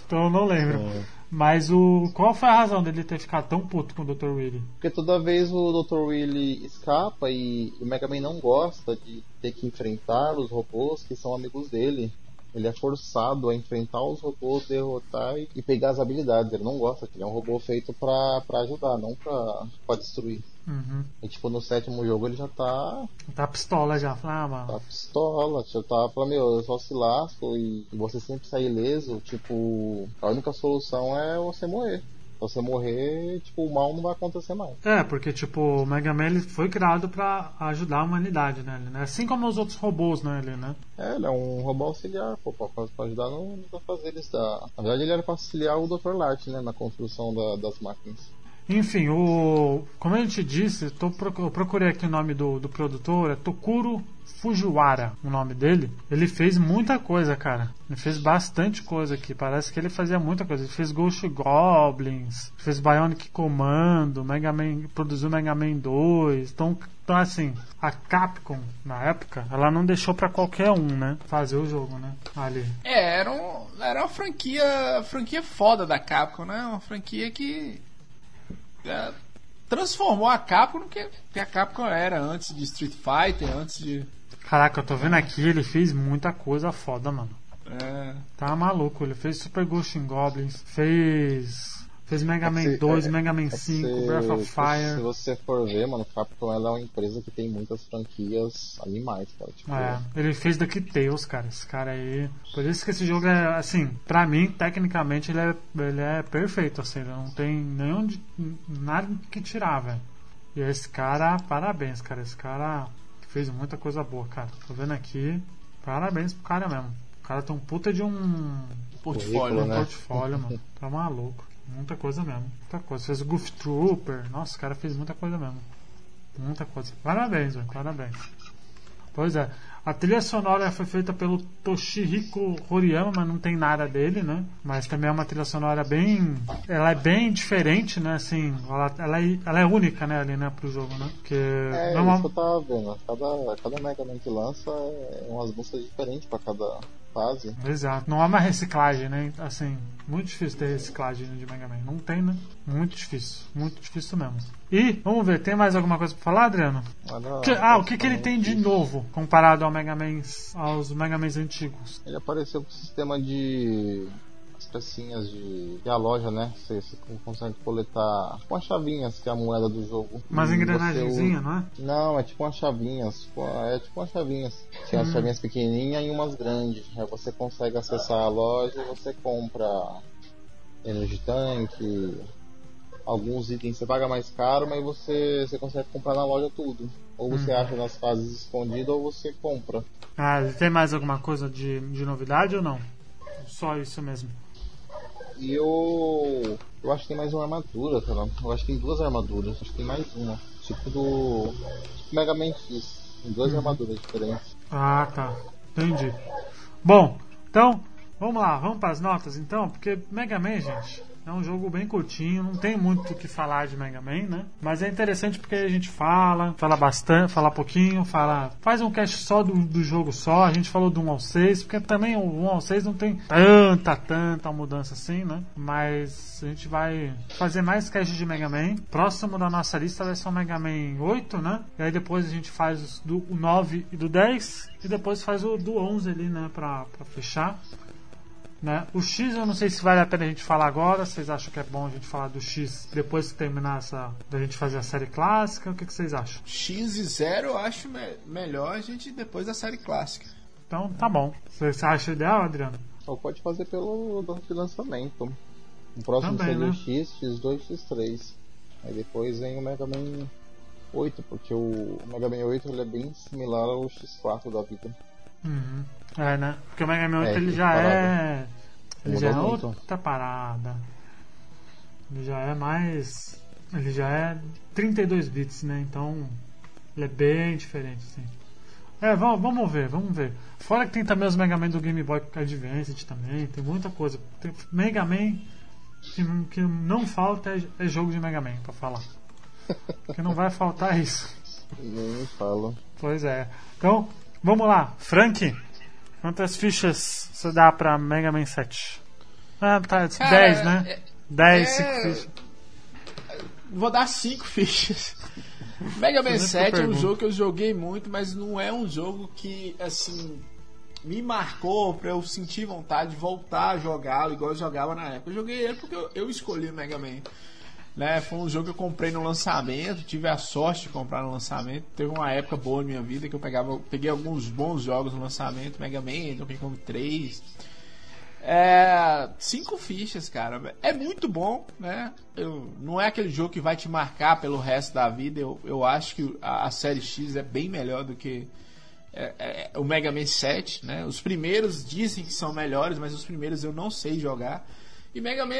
Speaker 1: Então eu não lembro.
Speaker 2: É.
Speaker 1: Mas o. Qual foi a razão dele ter ficado tão puto com o Dr. Willy?
Speaker 2: Porque toda vez o Dr. Willy escapa e o Mega Man não gosta de ter que enfrentar os robôs que são amigos dele. Ele é forçado a enfrentar os robôs, derrotar e, e pegar as habilidades. Ele não gosta, ele é um robô feito pra, pra ajudar, não pra, pra destruir.
Speaker 1: Uhum.
Speaker 2: E tipo, no sétimo jogo ele já tá,
Speaker 1: Tá pistola já. Fala, ah,
Speaker 2: tá pistola, já tá falando, meu, eu só se lasco e você sempre sai ileso, tipo, a única solução é você morrer. Se você morrer, tipo, o mal não vai acontecer mais.
Speaker 1: É, porque tipo, o Mega Man ele foi criado pra ajudar a humanidade, né? ele, né? Assim como os outros robôs, né? Ele, né?
Speaker 2: É, ele é um robô auxiliar, pô, pra, pra ajudar no, afazeres da. Na verdade, ele era pra auxiliar o Dr. Light, né, na construção da- das máquinas.
Speaker 1: Enfim, o, como a gente disse, tô, eu procurei aqui o nome do, do produtor, é Tokuro Fujiwara, o nome dele. Ele fez muita coisa, cara. Ele fez bastante coisa aqui. Parece que ele fazia muita coisa. Ele fez Ghost Goblins, fez Bionic Commando, Mega Man, produziu Mega Man 2. Então, então, assim, a Capcom, na época, ela não deixou pra qualquer um, né? Fazer o jogo, né? Ali.
Speaker 3: É, era, um, era uma franquia, franquia foda da Capcom, né? Uma franquia que é, transformou a Capcom no que, que a Capcom era antes de Street Fighter, antes de.
Speaker 1: Caraca, eu tô vendo aqui, ele fez muita coisa foda, mano.
Speaker 3: É,
Speaker 1: Tá maluco, ele fez Super Ghost in Goblins, fez. Fez Mega Man
Speaker 2: se-
Speaker 1: 2,
Speaker 2: é-
Speaker 1: Mega Man
Speaker 2: É que
Speaker 1: 5,
Speaker 2: se-
Speaker 1: Breath of
Speaker 2: Se
Speaker 1: Fire.
Speaker 2: você for ver, mano, Capcom é uma empresa que tem muitas franquias animais, cara. Tipo,
Speaker 1: É, ele fez DuckTales, cara. Esse cara aí. Por isso que esse jogo é, assim, pra mim, tecnicamente, ele é, ele é perfeito, assim. Não tem nenhum. de- nada que tirar, velho. E esse cara, parabéns, cara. Esse cara fez muita coisa boa, cara. Tô vendo aqui. Parabéns pro cara mesmo. O cara tem um puta de um.
Speaker 3: portfólio,
Speaker 1: Um
Speaker 2: né?
Speaker 1: portfólio, mano. Tá maluco. Muita coisa mesmo. Muita coisa. Fez o Goof Trooper. Nossa, o cara fez muita coisa mesmo. Muita coisa. Parabéns, velho. Parabéns. Pois é. A trilha sonora foi feita pelo Toshihiko Horiyama, mas não tem nada dele, né? Mas também é uma trilha sonora bem. Ela é bem diferente, né? Assim, ela, ela, é, ela é única, né? Ali, né? Pro jogo, né? Porque.
Speaker 2: É,
Speaker 1: normal-
Speaker 2: isso que eu tava vendo. Cada, cada Mega Man que lança é umas músicas diferentes pra cada, fase.
Speaker 1: Exato. Não há mais reciclagem, né? Assim, muito difícil ter reciclagem de Mega Man. Não tem, né? Muito difícil. Muito difícil mesmo. E, vamos ver, tem mais alguma coisa pra falar, Adriano?
Speaker 2: Olha,
Speaker 1: Que- ah, o que, que ele tem de novo comparado ao Mega Man, aos Mega Mans antigos?
Speaker 2: Ele apareceu com o sistema de. As pecinhas de. de a loja, né? Você, você consegue coletar com as chavinhas, que é a moeda do jogo.
Speaker 1: Umas
Speaker 2: E
Speaker 1: engrenagenzinhas,
Speaker 2: você
Speaker 1: não é?
Speaker 2: Não, é tipo umas chavinhas. tipo, É tipo umas chavinhas. Tem as chavinhas pequenininhas e umas grandes. Aí você consegue acessar a loja e você compra Energy Tank. Alguns itens você paga mais caro, mas você, você consegue comprar na loja tudo. Ou você acha nas fases escondidas ou você compra.
Speaker 1: Ah, tem mais alguma coisa de, de novidade ou não? Só isso mesmo.
Speaker 2: E eu. Eu acho que tem mais uma armadura, cara. Eu acho que tem duas armaduras. Acho que tem mais uma. Tipo do. Tipo Mega Man X. Tem duas armaduras diferentes.
Speaker 1: Ah, tá. Entendi. Bom, então, vamos lá, vamos para as notas então, porque Mega Man, gente, é um jogo bem curtinho, não tem muito o que falar de Mega Man, né? Mas é interessante porque a gente fala, fala bastante, fala pouquinho, fala. Faz um cast só do, do jogo só, a gente falou do 1 ao 6, porque também o 1 ao 6 não tem tanta, tanta mudança assim, né? Mas a gente vai fazer mais cast de Mega Man. Próximo da nossa lista vai ser o Mega Man 8, né? E aí depois a gente faz do o 9 e do 10. E depois faz o do 11 ali, né? Pra, pra fechar. Né? O X eu não sei se vale a pena a gente falar agora. Vocês acham que é bom a gente falar do X depois que terminar essa. da gente fazer a série clássica? O que, que vocês acham?
Speaker 3: X e 0 eu acho me- melhor a gente depois da série clássica.
Speaker 1: Então tá bom. Você acha ideal, Adriano?
Speaker 2: Ou pode fazer pelo de lançamento. O próximo
Speaker 1: Também,
Speaker 2: seria
Speaker 1: né?
Speaker 2: o X, X2, X3. Aí depois vem o Mega Man 8, porque o Mega Man 8 ele é bem similar ao X4 da vida.
Speaker 1: Uhum. É, né? Porque o Mega Man 8
Speaker 2: É,
Speaker 1: ele já
Speaker 2: parada.
Speaker 1: é. Ele já é
Speaker 2: muito.
Speaker 1: outra parada. Ele já é mais. Ele já é 32 bits, né? Então. Ele é bem diferente, assim. É, vamos, vamos ver, vamos ver. Fora que tem também os Mega Man do Game Boy Advance também, tem muita coisa. Tem Mega Man que, não- que não falta é, é jogo de Mega Man pra falar. que não vai faltar isso.
Speaker 2: Nem me fala.
Speaker 1: Pois é. Então, vamos lá. Frank, quantas fichas você dá pra Mega Man 7? Ah, tá. 10, né?
Speaker 3: é-
Speaker 1: 10,
Speaker 3: é-
Speaker 1: 5 fichas.
Speaker 3: Vou dar 5 fichas. Mega Man
Speaker 1: Fazendo
Speaker 3: 7 é um jogo que eu joguei muito, mas não é um jogo que, assim, me marcou pra eu sentir vontade de voltar a jogá-lo igual eu jogava na época. Eu joguei ele porque eu, eu escolhi o Mega Man. Né? Foi um jogo que eu comprei no lançamento, tive a sorte de comprar no lançamento. Teve uma época boa na minha vida que eu pegava, peguei alguns bons jogos no lançamento, Mega Man, Donkey Kong 3. É, cinco fichas, cara. É muito bom, né? Eu, não é aquele jogo que vai te marcar pelo resto da vida. Eu, eu acho que a, a série X é bem melhor do que é, é, o Mega Man 7, né? Os primeiros dizem que são melhores, mas os primeiros eu não sei jogar. E Mega Man,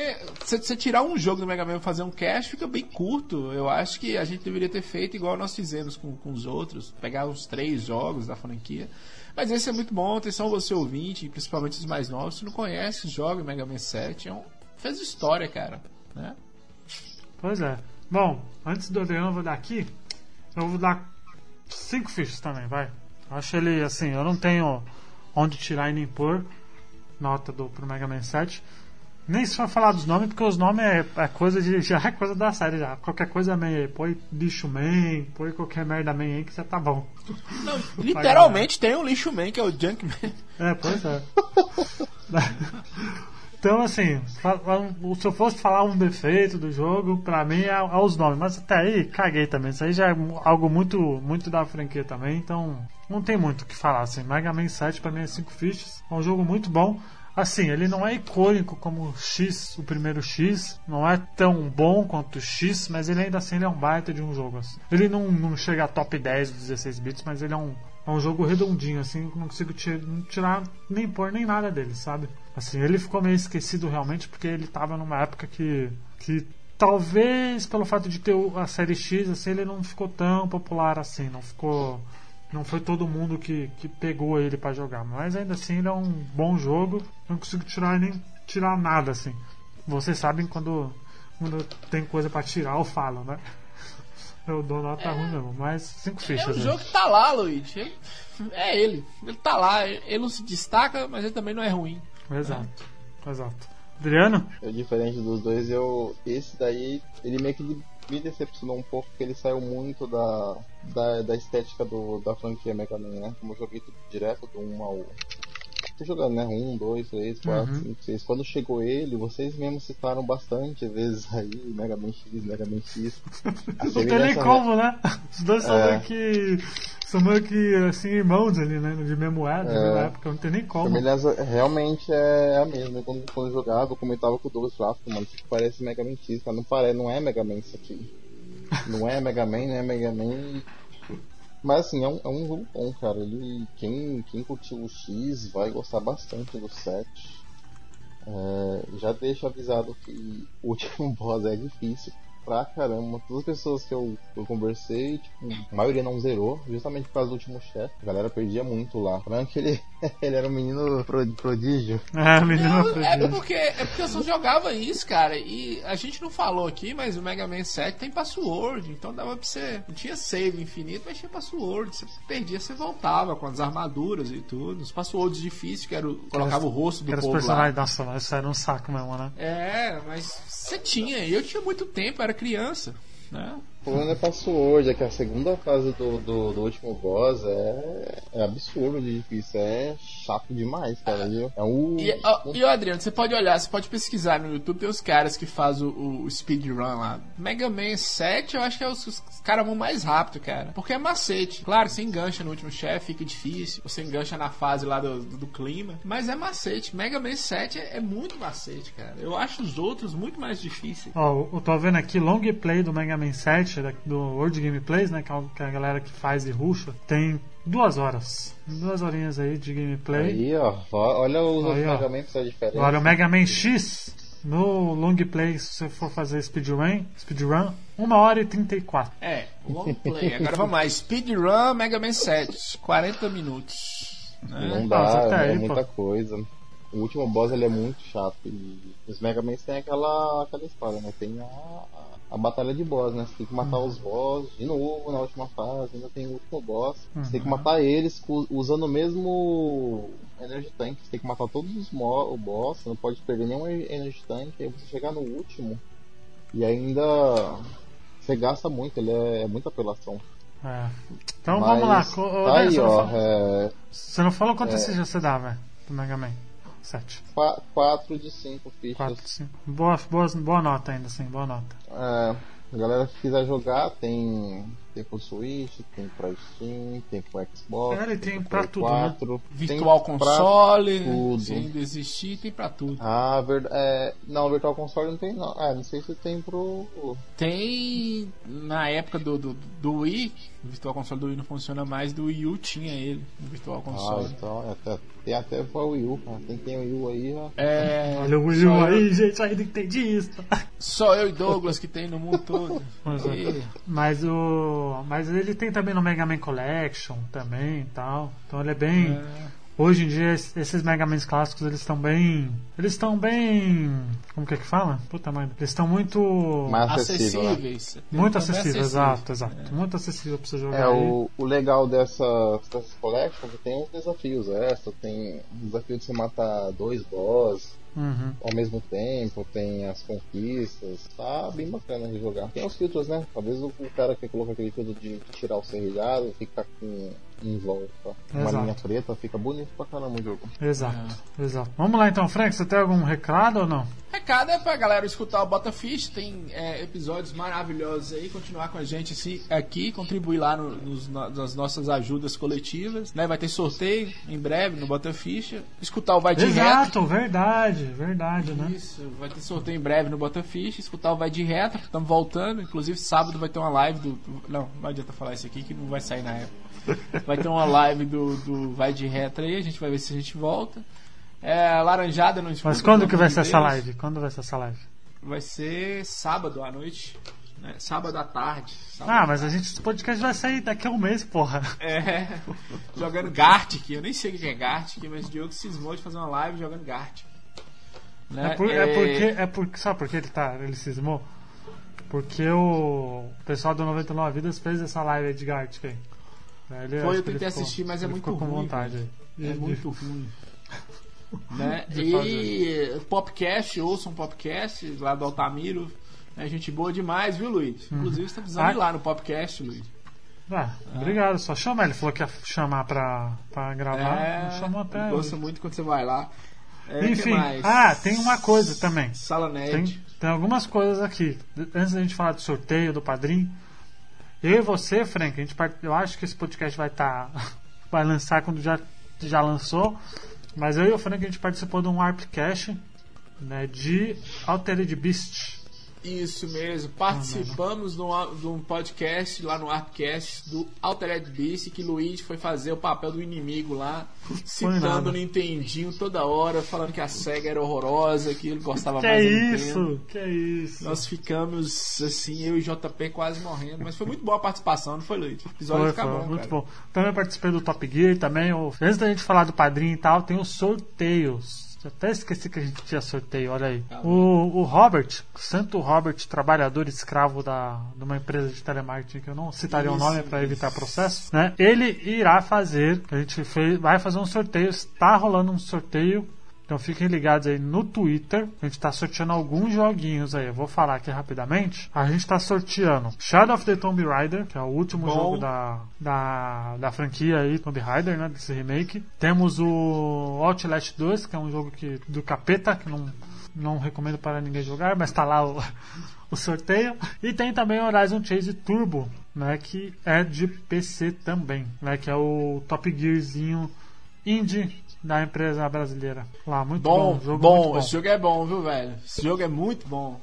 Speaker 3: se você tirar um jogo do Mega Man e fazer um cast, fica bem curto. Eu acho que a gente deveria ter feito igual nós fizemos com, com os outros, pegar os três jogos da franquia. Mas esse é muito bom, atenção você ouvinte, principalmente os mais novos, se não conhece, joga Mega Man 7, é um, fez história, cara, né?
Speaker 1: Pois é. Bom, antes do Adriano, eu vou dar aqui. Eu vou dar 5 fichas também, vai. Acho ele assim, eu não tenho onde tirar e nem pôr nota do, pro Mega Man 7. Nem se for falar dos nomes, porque os nomes é, é coisa de. Já é coisa da série já. Qualquer coisa man, põe lixo man, põe qualquer merda man aí que já tá bom.
Speaker 3: Não, literalmente tem um lixo man, que é o Junkman.
Speaker 1: É, pois é. então, assim, se eu fosse falar um defeito do jogo, pra mim é, é os nomes. Mas até aí, caguei também. Isso aí já é algo muito, muito da franquia também. Então, não tem muito o que falar. Assim, Mega Man 7 pra mim é 5 fichas. É um jogo muito bom. Assim, ele não é icônico como o X, o primeiro X, não é tão bom quanto o X, mas ele ainda assim ele é um baita de um jogo. assim. Ele não, não chega a top 10 dos 16 bits, mas ele é um, é um jogo redondinho, assim, não consigo tirar nem pôr nem nada dele, sabe? Assim, ele ficou meio esquecido realmente porque ele tava numa época que, que talvez pelo fato de ter a série X, assim, ele não ficou tão popular assim, não ficou. Não foi todo mundo que, que pegou ele pra jogar, mas ainda assim ele é um bom jogo. Não consigo tirar nem tirar nada assim. Vocês sabem quando, quando tem coisa pra tirar, eu falo, né? Eu dou nota ruim mesmo, mas cinco
Speaker 3: É
Speaker 1: fichas.
Speaker 3: um
Speaker 1: né?
Speaker 3: jogo que tá lá, Luigi. Ele- é ele. Ele tá lá. Ele não se destaca, mas ele também não é ruim.
Speaker 1: Exato, exato. Adriano?
Speaker 2: Eu, diferente dos dois, eu. Esse daí, ele meio que me decepcionou um pouco, porque ele saiu muito da, da, da estética do, da franquia Mega Man, né? Como eu joguei direto do 1 ao. Tô jogando, né? 1, 2, 3, 4,
Speaker 1: Uhum.
Speaker 2: 5, 6. Quando chegou ele, vocês mesmos citaram bastante vezes aí, Mega Man X, Mega Man X.
Speaker 1: Não tem nem
Speaker 2: semelhança-
Speaker 1: como, né? Os dois são
Speaker 2: É.
Speaker 1: meio que. São meio que assim, irmãos ali, né? De de
Speaker 2: É.
Speaker 1: mesma época, não tem nem como.
Speaker 2: semelhança realmente é a mesma. Quando, quando eu jogava, eu comentava com o Douglas "Pô, mano, isso parece Mega Man X, mas não parece, não é Mega Man isso aqui. Não é Mega Man, não é Mega Man. Mas assim, é um, é um jogo bom, cara. Ele, quem, quem curtiu o X vai gostar bastante do 7. É, já deixo avisado que o último boss é difícil pra caramba. Todas as pessoas que eu, eu conversei, tipo, a maioria não zerou, justamente por causa do último chefe. A galera perdia muito lá. Que ele, ele era um menino pro- prodígio.
Speaker 1: É, menino
Speaker 3: Não, é
Speaker 1: acredita.
Speaker 3: porque, é porque eu só jogava isso, cara. E a gente não falou aqui, mas o Mega Man 7 tem password. Então dava pra você. Não tinha save infinito, mas tinha password. Você perdia, você voltava com as armaduras e tudo. Os passwords difíceis, que era o, colocava o rosto do
Speaker 1: os
Speaker 3: povo lá.
Speaker 1: personagens, nossa, isso era um saco mesmo, né?
Speaker 3: É, mas você tinha. E eu tinha muito tempo, era criança. Né?
Speaker 2: O problema é password, é que a segunda fase do, do, do último boss é, é absurdo de difícil, é chato demais, cara, viu? É um.
Speaker 3: E, ó, e ó, Adriano, você pode olhar, você pode pesquisar no YouTube, tem os caras que fazem o, o speedrun lá. Mega Man 7, eu acho que é os, os caras vão mais rápido, cara. Porque é macete. Claro, você engancha no último chefe, fica difícil. Você engancha na fase lá do, do, do clima. Mas é macete. Mega Man 7 é, é muito macete, cara. Eu acho os outros muito mais difíceis.
Speaker 1: Ó, eu tô vendo aqui long play do Mega Man 7, da- do World Gameplays, né? Que é o- que a galera que faz e ruxa. Tem duas horas. Duas horinhas aí de gameplay.
Speaker 2: Aí, ó, olha os
Speaker 1: Aí,
Speaker 2: outros
Speaker 1: ó.
Speaker 2: Mega Man que são diferentes.
Speaker 1: Agora o Mega Man X, no long play, se você for fazer speedrun, speedrun 1 hora e 34.
Speaker 3: É, long play. Agora vamos lá. Speedrun Mega Man 7. 40 minutos. né?
Speaker 2: Não dá,
Speaker 1: tá
Speaker 2: é
Speaker 1: aí,
Speaker 2: muita
Speaker 1: pô.
Speaker 2: coisa. O último boss ele é muito chato. E os Mega Man tem aquela, aquela história, né? Tem a, a, batalha de boss, né? Você tem que matar
Speaker 1: Uhum.
Speaker 2: os boss de novo na última fase, ainda tem o último boss. Você tem que
Speaker 1: Uhum.
Speaker 2: matar eles usando o mesmo Energy Tank. Você tem que matar todos os mo o boss, você não pode perder nenhum Energy Tank. Aí você chegar no último e ainda você gasta muito, ele é, é muita apelação.
Speaker 1: É. Então
Speaker 2: Mas
Speaker 1: vamos lá. co-
Speaker 2: Tá aí, ó. É,
Speaker 1: você não falou quanto já você dá, velho? Do Mega Man 7.
Speaker 2: 4 de 5 fichas.
Speaker 1: 4, 5. Boa, boa, boa nota ainda, sim, boa nota.
Speaker 2: É, a galera que quiser jogar tem, tem pro Switch, tem pra Steam, tem pro Xbox.
Speaker 1: Ele tem
Speaker 2: pro
Speaker 1: pra tudo, né?
Speaker 2: 4,
Speaker 3: Virtual
Speaker 2: tem pra
Speaker 3: console,
Speaker 2: tudo.
Speaker 3: se ainda existir, tem pra tudo.
Speaker 2: Ah, verdade. É, não, Virtual Console não tem não. Ah, não sei se tem pro.
Speaker 3: Tem na época do, do, do Wii, o Virtual Console do Wii não funciona mais, do Wii U tinha ele, o Virtual
Speaker 2: Ah,
Speaker 3: Console.
Speaker 2: então é até, tem até pro Wii U. Ah, Quem tem Wii U aí já.
Speaker 3: É,
Speaker 1: Olha o Wii U
Speaker 3: eu-
Speaker 1: aí, gente, aí nintendista.
Speaker 3: Só eu e Douglas que tem no mundo todo.
Speaker 1: Pois é.
Speaker 3: E-
Speaker 1: Mas o. Mas ele tem também no Mega Man Collection também e tal. Então ele é bem.
Speaker 3: é,
Speaker 1: Hoje em dia es- esses Mega Man clássicos eles estão bem. Eles estão bem. Como que é que fala? Puta merda. Eles estão muito.
Speaker 2: Mais acessível, né?
Speaker 3: acessíveis.
Speaker 1: Muito
Speaker 3: bem
Speaker 1: acessível, exato, exato. Muito acessível pra você jogar.
Speaker 2: É,
Speaker 1: aí.
Speaker 2: o, o legal dessas, dessas collections é que tem uns desafios extra, tem o desafio de você matar dois boss,
Speaker 1: Uhum.
Speaker 2: ao mesmo tempo, tem as conquistas, tá bem bacana de jogar. Tem os filtros, né? Talvez o, cara que coloca aquele filtro de tirar o serrilhado fica com em volta, uma
Speaker 1: Exato.
Speaker 2: linha preta, fica bonito pra caramba o jogo.
Speaker 1: Exato, exato. Vamos lá então, Frank, você tem algum recado ou não?
Speaker 3: Recado é pra galera escutar o Bota Fish, tem é, episódios maravilhosos aí, continuar com a gente assim, aqui, contribuir lá no- nos- na- nas nossas ajudas coletivas, né? Vai ter sorteio em breve no Bota Ficha, escutar o Vai de Reto.
Speaker 1: Exato, verdade, verdade, né?
Speaker 3: Isso, vai ter sorteio em breve no Bota Ficha, escutar o Vai de Reto, estamos voltando, inclusive sábado vai ter uma live do, do- Não, não adianta falar isso aqui que não vai sair na época. Vai ter uma live do, do Vai de Reto aí, a gente vai ver se a gente volta. É, laranjada não escuta,
Speaker 1: Mas quando que vai ser
Speaker 3: de
Speaker 1: essa
Speaker 3: Deus.
Speaker 1: live? Quando vai ser essa live?
Speaker 3: Vai ser sábado à noite. Né? Sábado à tarde. Sábado
Speaker 1: Ah, mas a gente, esse podcast vai sair daqui a um mês, porra.
Speaker 3: É, jogando Gartic. Eu nem sei o que é Gartic, mas o Diogo cismou de fazer uma live jogando Gartic. Né?
Speaker 1: É, por- é porque, é porque, sabe por que ele tá, ele cismou? Porque o pessoal do 99 Vidas fez essa live aí de Gartic aí. Ele,
Speaker 3: Foi,
Speaker 1: acho
Speaker 3: eu tentei
Speaker 1: ficou-
Speaker 3: assistir, mas é muito ruim,
Speaker 1: vontade.
Speaker 3: É muito ruim. né?
Speaker 1: de
Speaker 3: E Popcast, ouçam um Popcast lá do Altamiro. É gente boa demais, viu, Luiz? Inclusive, você tá precisando
Speaker 1: Ah.
Speaker 3: ir lá no Popcast, Luiz.
Speaker 1: Ah, obrigado, só chama ele. Falou que ia chamar pra, pra gravar.
Speaker 3: É,
Speaker 1: chamou até.
Speaker 3: gosto muito quando você vai lá. É,
Speaker 1: Enfim, ah, tem uma coisa também.
Speaker 3: Sala
Speaker 1: Tem,
Speaker 3: Nerd.
Speaker 1: tem algumas coisas aqui. Antes da gente falar do sorteio, do padrinho. Eu e você, Frank, a gente, part- eu acho que esse podcast vai estar. vai lançar quando já, já lançou. Mas eu e o Frank a gente participou de um ARPcast né, de Altered Beast.
Speaker 3: Isso mesmo. Participamos de um, de um podcast lá no Arpcast do Altered Beast que Luigi foi fazer o papel do inimigo lá, citando o Nintendinho toda hora, falando que a SEGA era horrorosa, que ele gostava
Speaker 1: Que
Speaker 3: mais
Speaker 1: é
Speaker 3: da Nintendo.
Speaker 1: isso? Que é isso?
Speaker 3: Nós ficamos assim, eu e JP quase morrendo, mas foi muito boa a participação, não foi, Luigi? O episódio
Speaker 1: Foi,
Speaker 3: fica
Speaker 1: foi,
Speaker 3: bom,
Speaker 1: muito
Speaker 3: cara.
Speaker 1: bom. Também participei do Top Gear também. Antes da gente falar do padrinho e tal, tem os sorteios. Até esqueci que a gente tinha sorteio, olha aí.
Speaker 3: Tá
Speaker 1: O, o Robert, Santo Robert, trabalhador escravo da, de uma empresa de telemarketing, que eu não citaria o
Speaker 3: Isso,
Speaker 1: nome para evitar processo, né? Ele irá fazer, a gente fez, vai fazer um sorteio, está rolando um sorteio. Então fiquem ligados aí no Twitter. A gente tá sorteando alguns joguinhos aí. Eu vou falar aqui rapidamente. A gente tá sorteando Shadow of the Tomb Raider, que é o último
Speaker 3: Bom.
Speaker 1: jogo da, da, da franquia aí, Tomb Raider, né? Desse remake. Temos o Outlast 2, que é um jogo que, do capeta, que não, não recomendo para ninguém jogar, mas tá lá o, o sorteio. E tem também o Horizon Chase Turbo, né? Que é de PC também, né? Que é o Top Gearzinho indie da empresa brasileira. Lá, muito bom.
Speaker 3: Bom,
Speaker 1: jogo
Speaker 3: bom,
Speaker 1: muito bom.
Speaker 3: esse jogo é bom, viu, velho? Esse jogo é muito bom.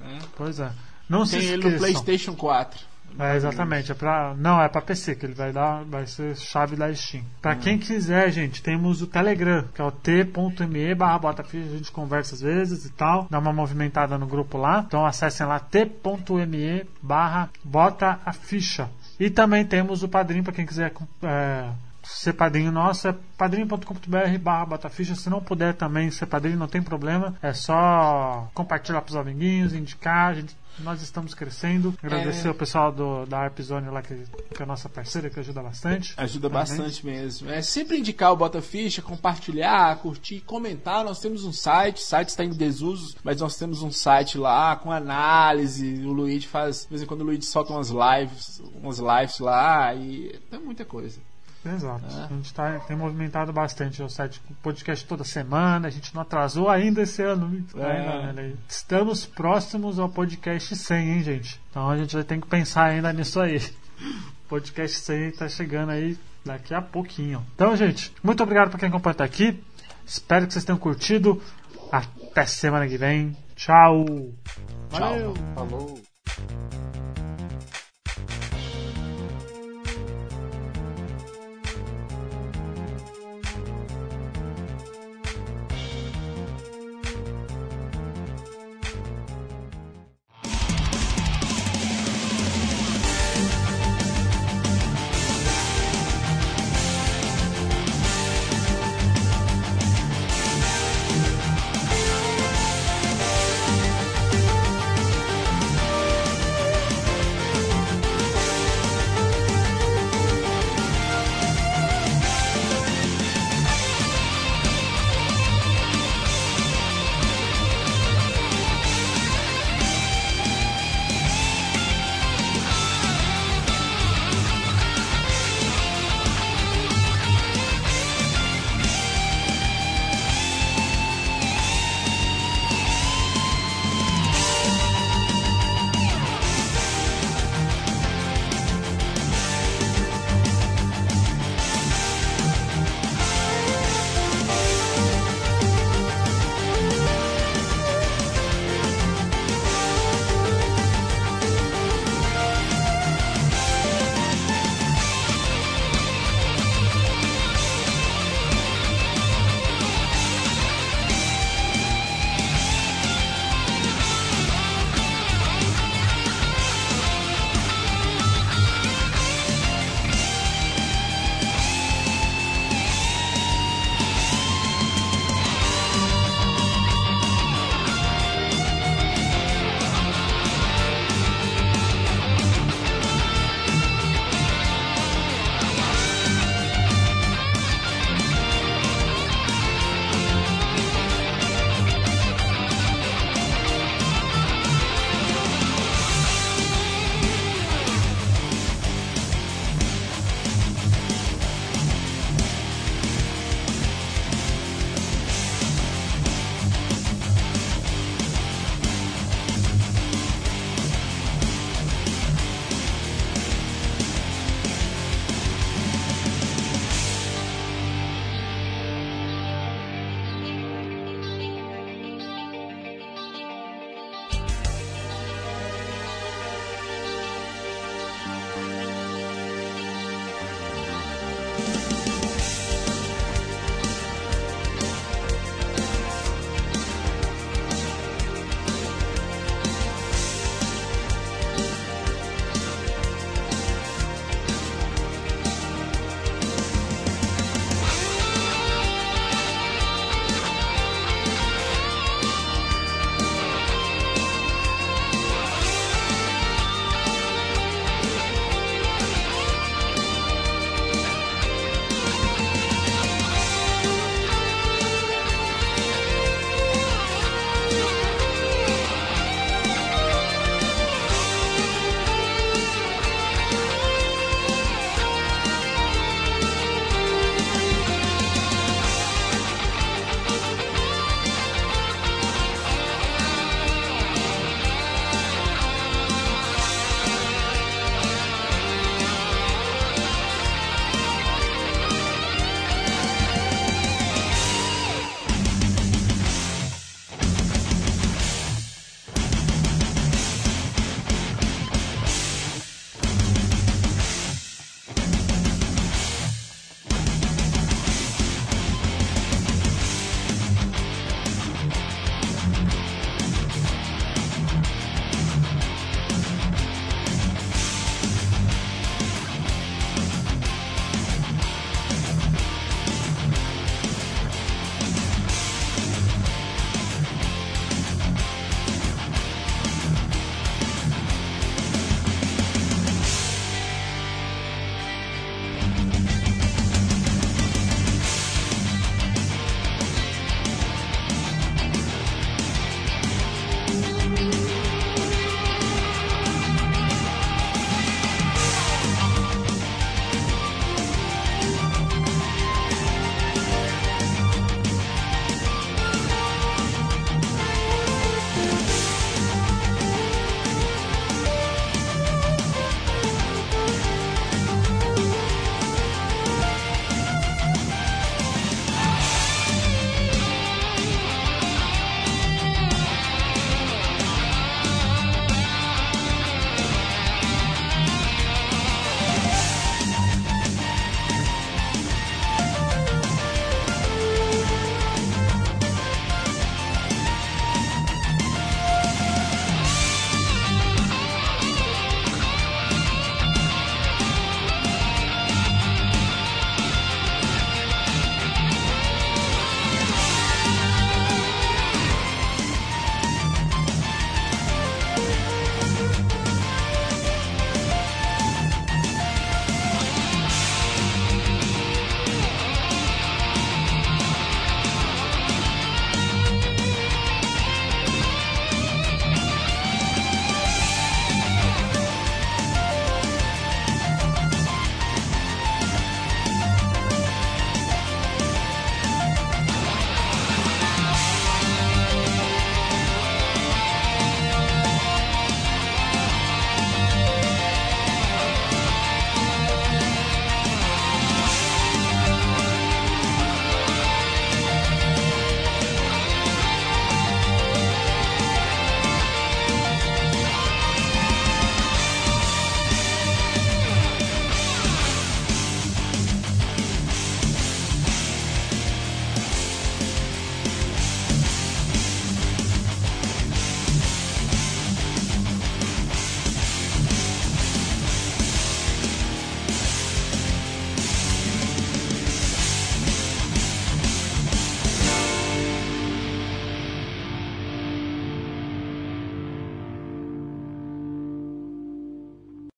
Speaker 3: né?
Speaker 1: Pois é. Não
Speaker 3: Tem
Speaker 1: se
Speaker 3: ele no
Speaker 1: esqueçam.
Speaker 3: PlayStation 4.
Speaker 1: É, exatamente. É pra, não, é pra PC, que ele vai dar, vai ser chave da Steam. Pra
Speaker 3: Hum.
Speaker 1: quem quiser, gente, temos o Telegram, que é o t.me barra botaficha, a gente conversa às vezes e tal, dá uma movimentada no grupo lá. Então acessem lá t.me barra bota a ficha. E também temos o padrinho pra quem quiser é, ser padrinho nosso, é padrinho.com.br barra botaficha. Se não puder também ser padrinho, não tem problema. É só compartilhar pros amiguinhos, indicar, a gente nós estamos crescendo. Agradecer
Speaker 3: É.
Speaker 1: ao pessoal do, da Arpzone lá, que, que é a nossa parceira, que ajuda bastante.
Speaker 3: Ajuda
Speaker 1: Também.
Speaker 3: bastante mesmo. É sempre indicar o Bota Ficha, compartilhar, curtir, comentar. Nós temos um site, o site está em desuso, mas nós temos um site lá com análise. O Luigi faz, de vez em quando o Luigi solta umas lives, umas lives lá e tem muita coisa.
Speaker 1: Exato.
Speaker 3: É.
Speaker 1: A gente tá, tem movimentado bastante o site podcast toda semana. A gente não atrasou ainda esse ano.
Speaker 3: É.
Speaker 1: Ainda, né? Estamos próximos ao podcast 100, hein, gente? Então a gente vai ter que pensar ainda nisso aí. Podcast 100 tá chegando aí daqui a pouquinho. Então, gente, muito obrigado por quem acompanha até aqui. Espero que vocês tenham curtido. Até semana que vem. Tchau.
Speaker 3: Tchau.
Speaker 1: Valeu.
Speaker 2: Falou.